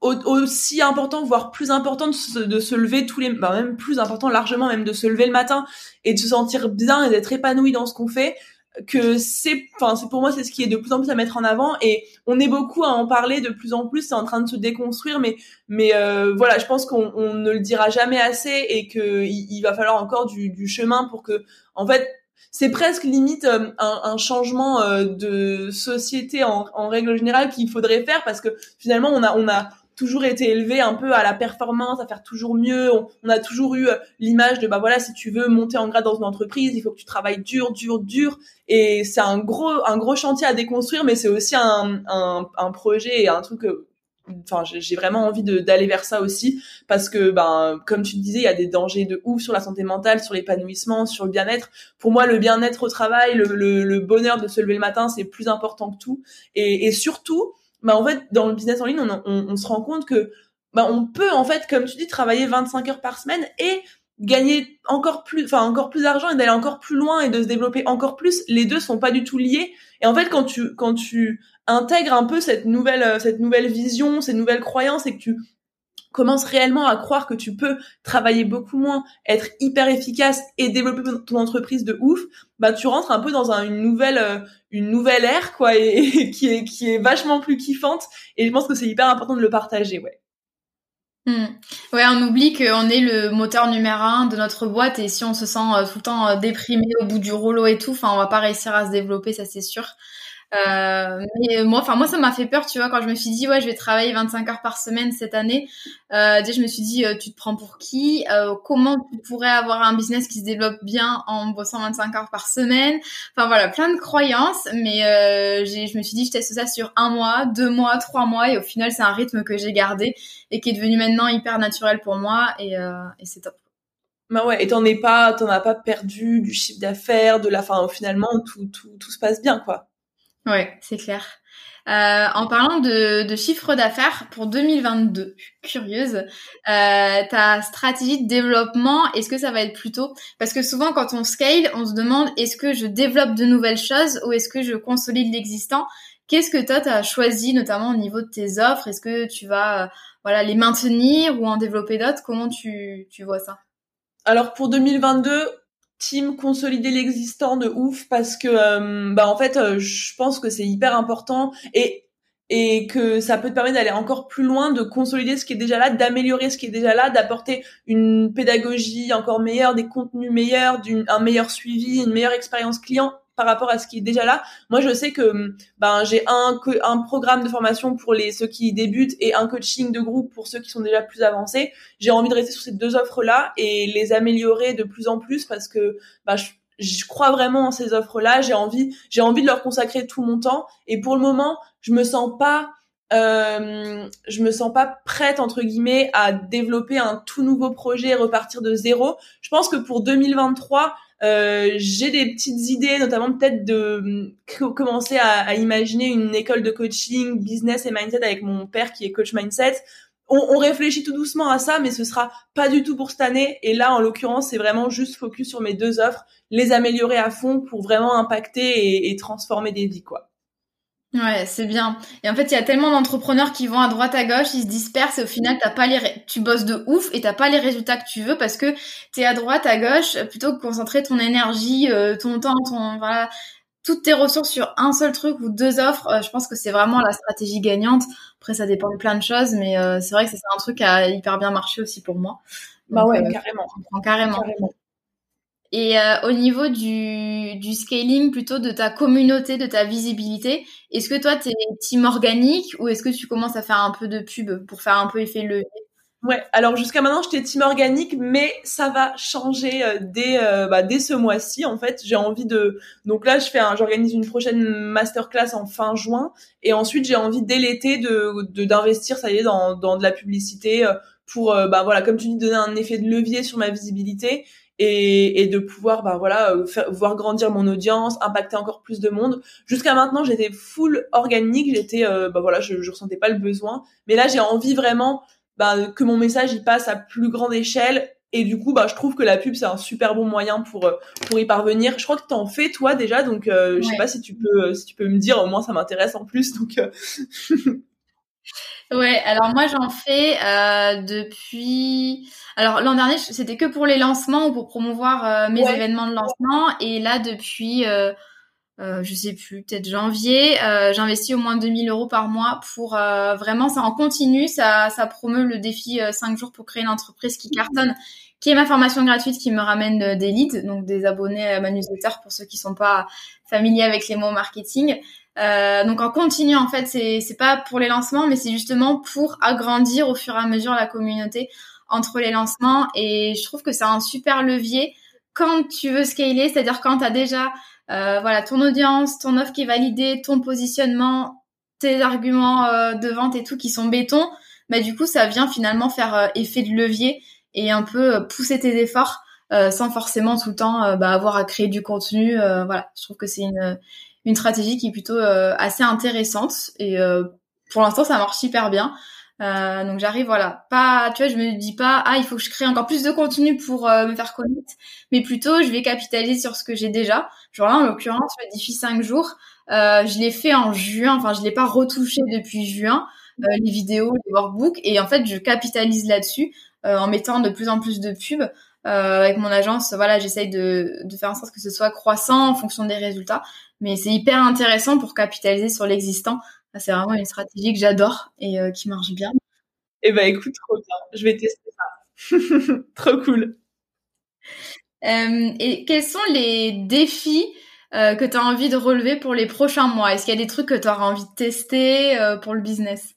aussi important voire plus important de se, de se lever tous les bah même plus important largement même de se lever le matin et de se sentir bien et d'être épanoui dans ce qu'on fait que c'est enfin c'est pour moi c'est ce qui est de plus en plus à mettre en avant et on est beaucoup à en parler de plus en plus c'est en train de se déconstruire mais mais euh, voilà je pense qu'on on ne le dira jamais assez et que il, va falloir encore du, du, chemin pour que en fait c'est presque limite euh, un, un, changement euh, de société en, en règle générale qu'il faudrait faire parce que finalement on a on a toujours été élevé un peu à la performance, à faire toujours mieux. On, a toujours eu euh, l'image de bah voilà, si tu veux monter en grade dans une entreprise, il faut que tu travailles dur, dur, dur. Et c'est un gros un gros chantier à déconstruire, mais c'est aussi un, un, un projet et un truc que enfin j'ai vraiment envie d'aller vers ça aussi parce que ben comme tu disais il y a des dangers de ouf sur la santé mentale sur l'épanouissement sur le bien-être pour moi le bien-être au travail le, le, bonheur de se lever le matin c'est plus important que tout et, et surtout bah en fait dans le business en ligne on, se rend compte que bah on peut en fait comme tu dis travailler 25 heures par semaine et gagner encore plus enfin encore plus d'argent et d'aller encore plus loin et de se développer encore plus. Les deux sont pas du tout liés. Et en fait quand tu quand tu intègres un peu cette nouvelle euh, cette nouvelle vision ces nouvelles croyances et que tu commences réellement à croire que tu peux travailler beaucoup moins, être hyper efficace et développer ton entreprise de ouf, bah tu rentres un peu dans un, une nouvelle euh, une nouvelle ère quoi et, qui est qui est vachement plus kiffante et je pense que c'est hyper important de le partager ouais. Hmm. Ouais, on oublie qu'on est le moteur numéro un de notre boîte et si on se sent euh, tout le temps euh, déprimé au bout du rouleau et tout, enfin on va pas réussir à se développer, ça c'est sûr. Euh, mais moi, enfin moi, ça m'a fait peur, tu vois, quand je me suis dit ouais, je vais travailler 25 heures par semaine cette année. Euh, je me suis dit, euh, tu te prends pour qui? Euh, Comment tu pourrais avoir un business qui se développe bien en bossant 25 heures par semaine? Enfin voilà, plein de croyances. Mais euh, je me suis dit, je teste ça sur un mois, deux mois, trois mois, et au final, c'est un rythme que j'ai gardé et qui est devenu maintenant hyper naturel pour moi, et, et c'est top. Bah ouais, et t'en es pas, t'en as pas perdu du chiffre d'affaires, de la fin. Finalement, tout, tout, tout se passe bien, quoi. Ouais, c'est clair. Euh, en parlant de, de chiffre d'affaires pour 2022, curieuse, euh, ta stratégie de développement, est-ce que ça va être plutôt parce que souvent quand on scale, on se demande est-ce que je développe de nouvelles choses ou est-ce que je consolide l'existant? Qu'est-ce que toi tu as choisi notamment au niveau de tes offres? Est-ce que tu vas euh, voilà les maintenir ou en développer d'autres? Comment tu, tu vois ça? Alors pour 2022, team consolider l'existant de ouf parce que euh, bah en fait euh, je pense que c'est hyper important et et que ça peut te permettre d'aller encore plus loin, de consolider ce qui est déjà là, d'améliorer ce qui est déjà là, d'apporter une pédagogie encore meilleure, des contenus meilleurs, un meilleur suivi, une meilleure expérience client par rapport à ce qui est déjà là. Moi, je sais que ben j'ai un un programme de formation pour les ceux qui débutent et un coaching de groupe pour ceux qui sont déjà plus avancés. J'ai envie de rester sur ces deux offres là et les améliorer de plus en plus parce que ben, je, crois vraiment en ces offres là. J'ai envie j'ai envie de leur consacrer tout mon temps et pour le moment, je me sens pas euh, je me sens pas prête entre guillemets à développer un tout nouveau projet et repartir de zéro. Je pense que pour 2023, euh, j'ai des petites idées, notamment peut-être de commencer à, imaginer une école de coaching, business et mindset avec mon père qui est coach mindset. On, on, réfléchit tout doucement à ça, mais ce sera pas du tout pour cette année. Et là, en l'occurrence, c'est vraiment juste focus sur mes deux offres, les améliorer à fond pour vraiment impacter et, et transformer des vies, quoi. Ouais, c'est bien. Et en fait, il y a tellement d'entrepreneurs qui vont à droite à gauche, ils se dispersent et au final, t'as pas les, tu bosses de ouf et t'as pas les résultats que tu veux parce que t'es à droite à gauche plutôt que concentrer ton énergie, euh, ton temps, ton voilà, toutes tes ressources sur un seul truc ou deux offres. Euh, je pense que c'est vraiment la stratégie gagnante. Après, ça dépend de plein de choses, mais euh, c'est vrai que c'est un truc qui a hyper bien marché aussi pour moi. bah ouais, carrément. carrément. carrément. Et euh, au niveau du, du scaling plutôt de ta communauté, de ta visibilité, est-ce que toi, tu es team organique ou est-ce que tu commences à faire un peu de pub pour faire un peu effet levier Ouais, alors jusqu'à maintenant, j'étais team organique, mais ça va changer euh, dès, euh, bah, dès ce mois-ci. En fait, j'ai envie de... Donc là, je fais un... j'organise une prochaine masterclass en fin juin. Et ensuite, j'ai envie dès l'été de, de, d'investir, ça y est, dans, dans de la publicité pour, bah voilà, comme tu dis, donner un effet de levier sur ma visibilité et, et de pouvoir bah voilà euh, faire, voir grandir mon audience impacter encore plus de monde. Jusqu'à maintenant j'étais full organique j'étais euh, bah voilà je, je ressentais pas le besoin. Mais là j'ai envie vraiment bah, que mon message il passe à plus grande échelle. Et du coup bah je trouve que la pub c'est un super bon moyen pour euh, pour y parvenir. Je crois que t'en fais toi déjà. Donc je sais pas si tu peux si tu peux me dire au moins ça m'intéresse en plus. Donc Ouais, alors moi j'en fais euh, depuis. Alors l'an dernier c'était que pour les lancements ou pour promouvoir euh, mes événements de lancement. Et là depuis euh, euh, je sais plus peut-être janvier euh, j'investis au moins 2000 euros par mois pour vraiment ça en continu ça ça promeut le défi 5 jours pour créer une entreprise qui cartonne qui est ma formation gratuite qui me ramène des leads donc des abonnés à ma newsletter pour ceux qui sont pas familiers avec les mots marketing euh, donc en continu en fait c'est c'est pas pour les lancements mais c'est justement pour agrandir au fur et à mesure la communauté entre les lancements. Et je trouve que c'est un super levier quand tu veux scaler c'est-à-dire quand tu as déjà euh, voilà ton audience ton offre qui est validée ton positionnement tes arguments euh, de vente et tout qui sont béton bah du coup ça vient finalement faire effet de levier et un peu pousser tes efforts sans forcément tout le temps bah, avoir à créer du contenu voilà. Je trouve que c'est une une stratégie qui est plutôt euh, assez intéressante et euh, pour l'instant ça marche super bien. Euh, donc j'arrive voilà, pas tu vois, je me dis pas ah il faut que je crée encore plus de contenu pour me faire connaître, mais plutôt je vais capitaliser sur ce que j'ai déjà. Genre là en l'occurrence le défi 5 jours, je l'ai fait en juin, enfin je l'ai pas retouché depuis juin, les vidéos, les workbooks et en fait je capitalise là-dessus en mettant de plus en plus de pubs. Euh, avec mon agence, voilà, j'essaye de, de faire en sorte que ce soit croissant en fonction des résultats. Mais c'est hyper intéressant pour capitaliser sur l'existant. C'est vraiment une stratégie que j'adore et euh, qui marche bien. Eh ben écoute, trop bien. Je vais tester ça. trop cool. Euh, et quels sont les défis euh, que tu as envie de relever pour les prochains mois? Est-ce qu'il y a des trucs que tu auras envie de tester euh, pour le business?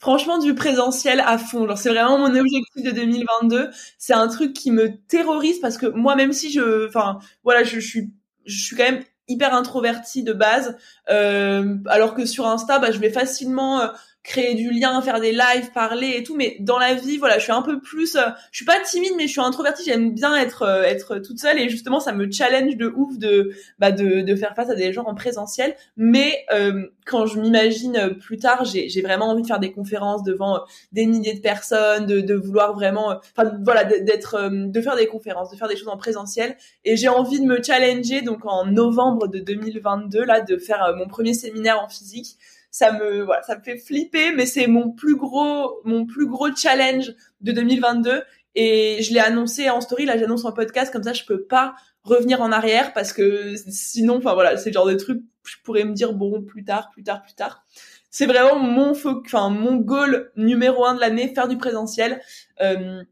Franchement du présentiel à fond. Genre c'est vraiment mon objectif de 2022. C'est un truc qui me terrorise parce que moi même si je, enfin voilà, je, je suis, je suis quand même hyper introvertie de base, euh, alors que sur Insta, bah, je vais facilement euh, créer du lien, faire des lives, parler et tout. Mais dans la vie, voilà, je suis un peu plus, euh, je suis pas timide, mais je suis introvertie. J'aime bien être euh, être toute seule et justement, ça me challenge de ouf de bah de, de faire face à des gens en présentiel. Mais euh, quand je m'imagine plus tard, j'ai j'ai vraiment envie de faire des conférences devant des milliers de personnes, de de vouloir vraiment, enfin voilà, d'être de faire des conférences, de faire des choses en présentiel. Et j'ai envie de me challenger donc en novembre de 2022 là, de faire mon premier séminaire en physique ça me voilà, ça me fait flipper, mais c'est mon plus gros mon plus gros challenge de 2022 et je l'ai annoncé en story, là j'annonce en podcast comme ça je peux pas revenir en arrière parce que sinon enfin voilà, c'est le genre de truc je pourrais me dire bon plus tard, plus tard, plus tard. C'est vraiment mon enfin mon goal numéro un de l'année, faire du présentiel. Euh,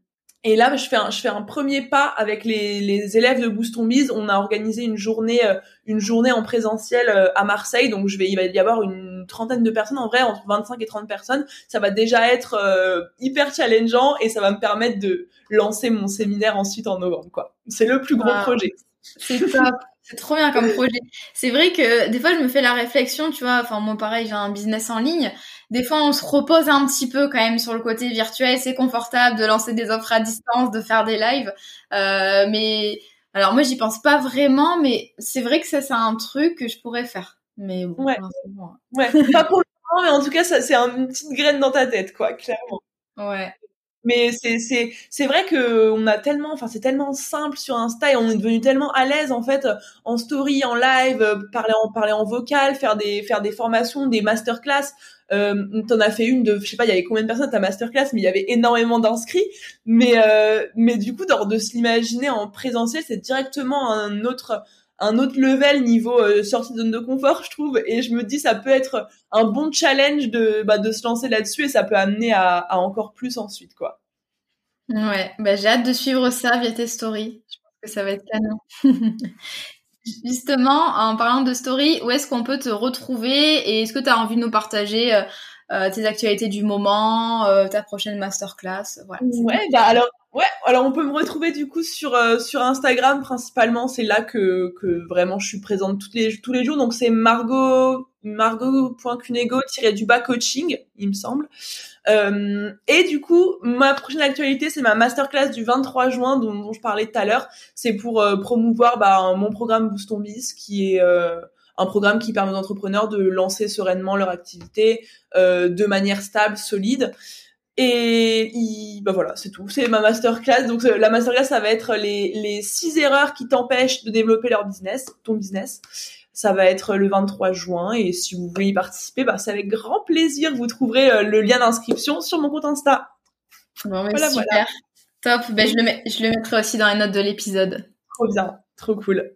et là, je fais un, je fais un premier pas avec les, les élèves de Boost Biz. On a organisé une journée, euh, une journée en présentiel euh, à Marseille. Donc, je vais, il va y avoir une trentaine de personnes en vrai, entre 25 et 30 personnes. Ça va déjà être euh, hyper challengeant et ça va me permettre de lancer mon séminaire ensuite en novembre, quoi. C'est le plus gros projet. C'est top. C'est trop bien comme projet. C'est vrai que des fois, je me fais la réflexion, tu vois. Enfin, moi, pareil, j'ai un business en ligne des fois on se repose un petit peu quand même sur le côté virtuel, c'est confortable de lancer des offres à distance, de faire des lives, euh, mais alors moi j'y pense pas vraiment, mais c'est vrai que ça c'est un truc que je pourrais faire. Mais bon, ouais, ouais, pas pour le moment, mais en tout cas ça c'est une petite graine dans ta tête quoi, clairement. Ouais. Mais c'est c'est c'est vrai que on a tellement, enfin c'est tellement simple sur Insta et on est devenu tellement à l'aise en fait en story, en live, euh, parler en parler en vocal, faire des faire des formations, des masterclass. Euh, T'en as fait une de, je sais pas, il y avait combien de personnes à ta masterclass, mais il y avait énormément d'inscrits. Mais euh, mais du coup, de, de se l'imaginer en présentiel, c'est directement un autre un autre level niveau euh, sortie de zone de confort, je trouve. Et je me dis, ça peut être un bon challenge de, bah, se lancer là-dessus et ça peut amener à, encore plus ensuite, quoi. Ouais, bah, j'ai hâte de suivre ça via tes stories. Je pense que ça va être canon. Justement, en parlant de story, où est-ce qu'on peut te retrouver et est-ce que tu as envie de nous partager euh, tes actualités du moment, euh, ta prochaine masterclass voilà, Ouais, bah alors Ouais, alors on peut me retrouver du coup sur euh, sur Instagram principalement, c'est là que que vraiment je suis présente toutes les tous les jours donc c'est Margot margot.cunego du bas coaching, il me semble. Euh, et du coup, ma prochaine actualité, c'est ma masterclass du 23 juin dont, je parlais tout à l'heure. C'est pour euh, promouvoir bah, mon programme Boost Ton Biz, qui est un programme qui permet aux entrepreneurs de lancer sereinement leur activité de manière stable, solide. Et il, bah voilà, c'est tout. C'est ma masterclass. Donc euh, la masterclass, ça va être les, les six erreurs qui t'empêchent de développer leur business, ton business. Ça va être le 23 juin et si vous voulez y participer, bah c'est avec grand plaisir. Vous trouverez euh, le lien d'inscription sur mon compte Insta. Bon, mais voilà, super. Top. Ben, je, le je le mettrai aussi dans les notes de l'épisode. Trop bien. Trop cool.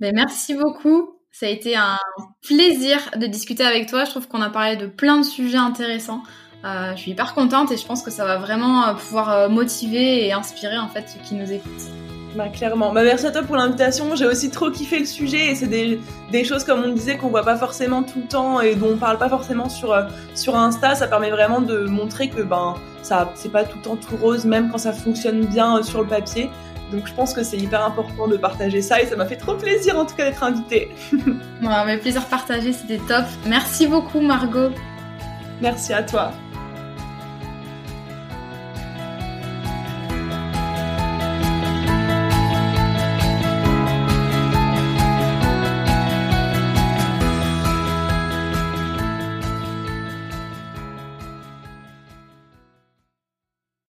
Ben, merci beaucoup. Ça a été un plaisir de discuter avec toi. Je trouve qu'on a parlé de plein de sujets intéressants. Euh, je suis hyper contente et je pense que ça va vraiment euh, pouvoir euh, motiver et inspirer en fait ceux qui nous écoutent. Bah clairement. Bah merci à toi pour l'invitation. J'ai aussi trop kiffé le sujet et c'est des, des choses comme on disait qu'on voit pas forcément tout le temps et dont on parle pas forcément sur sur Insta. Ça permet vraiment de montrer que ben ça c'est pas tout le temps tout rose même quand ça fonctionne bien sur le papier. Donc je pense que c'est hyper important de partager ça et ça m'a fait trop plaisir en tout cas d'être invitée. ouais, mais plaisir partagé, c'était top. Merci beaucoup Margot. Merci à toi.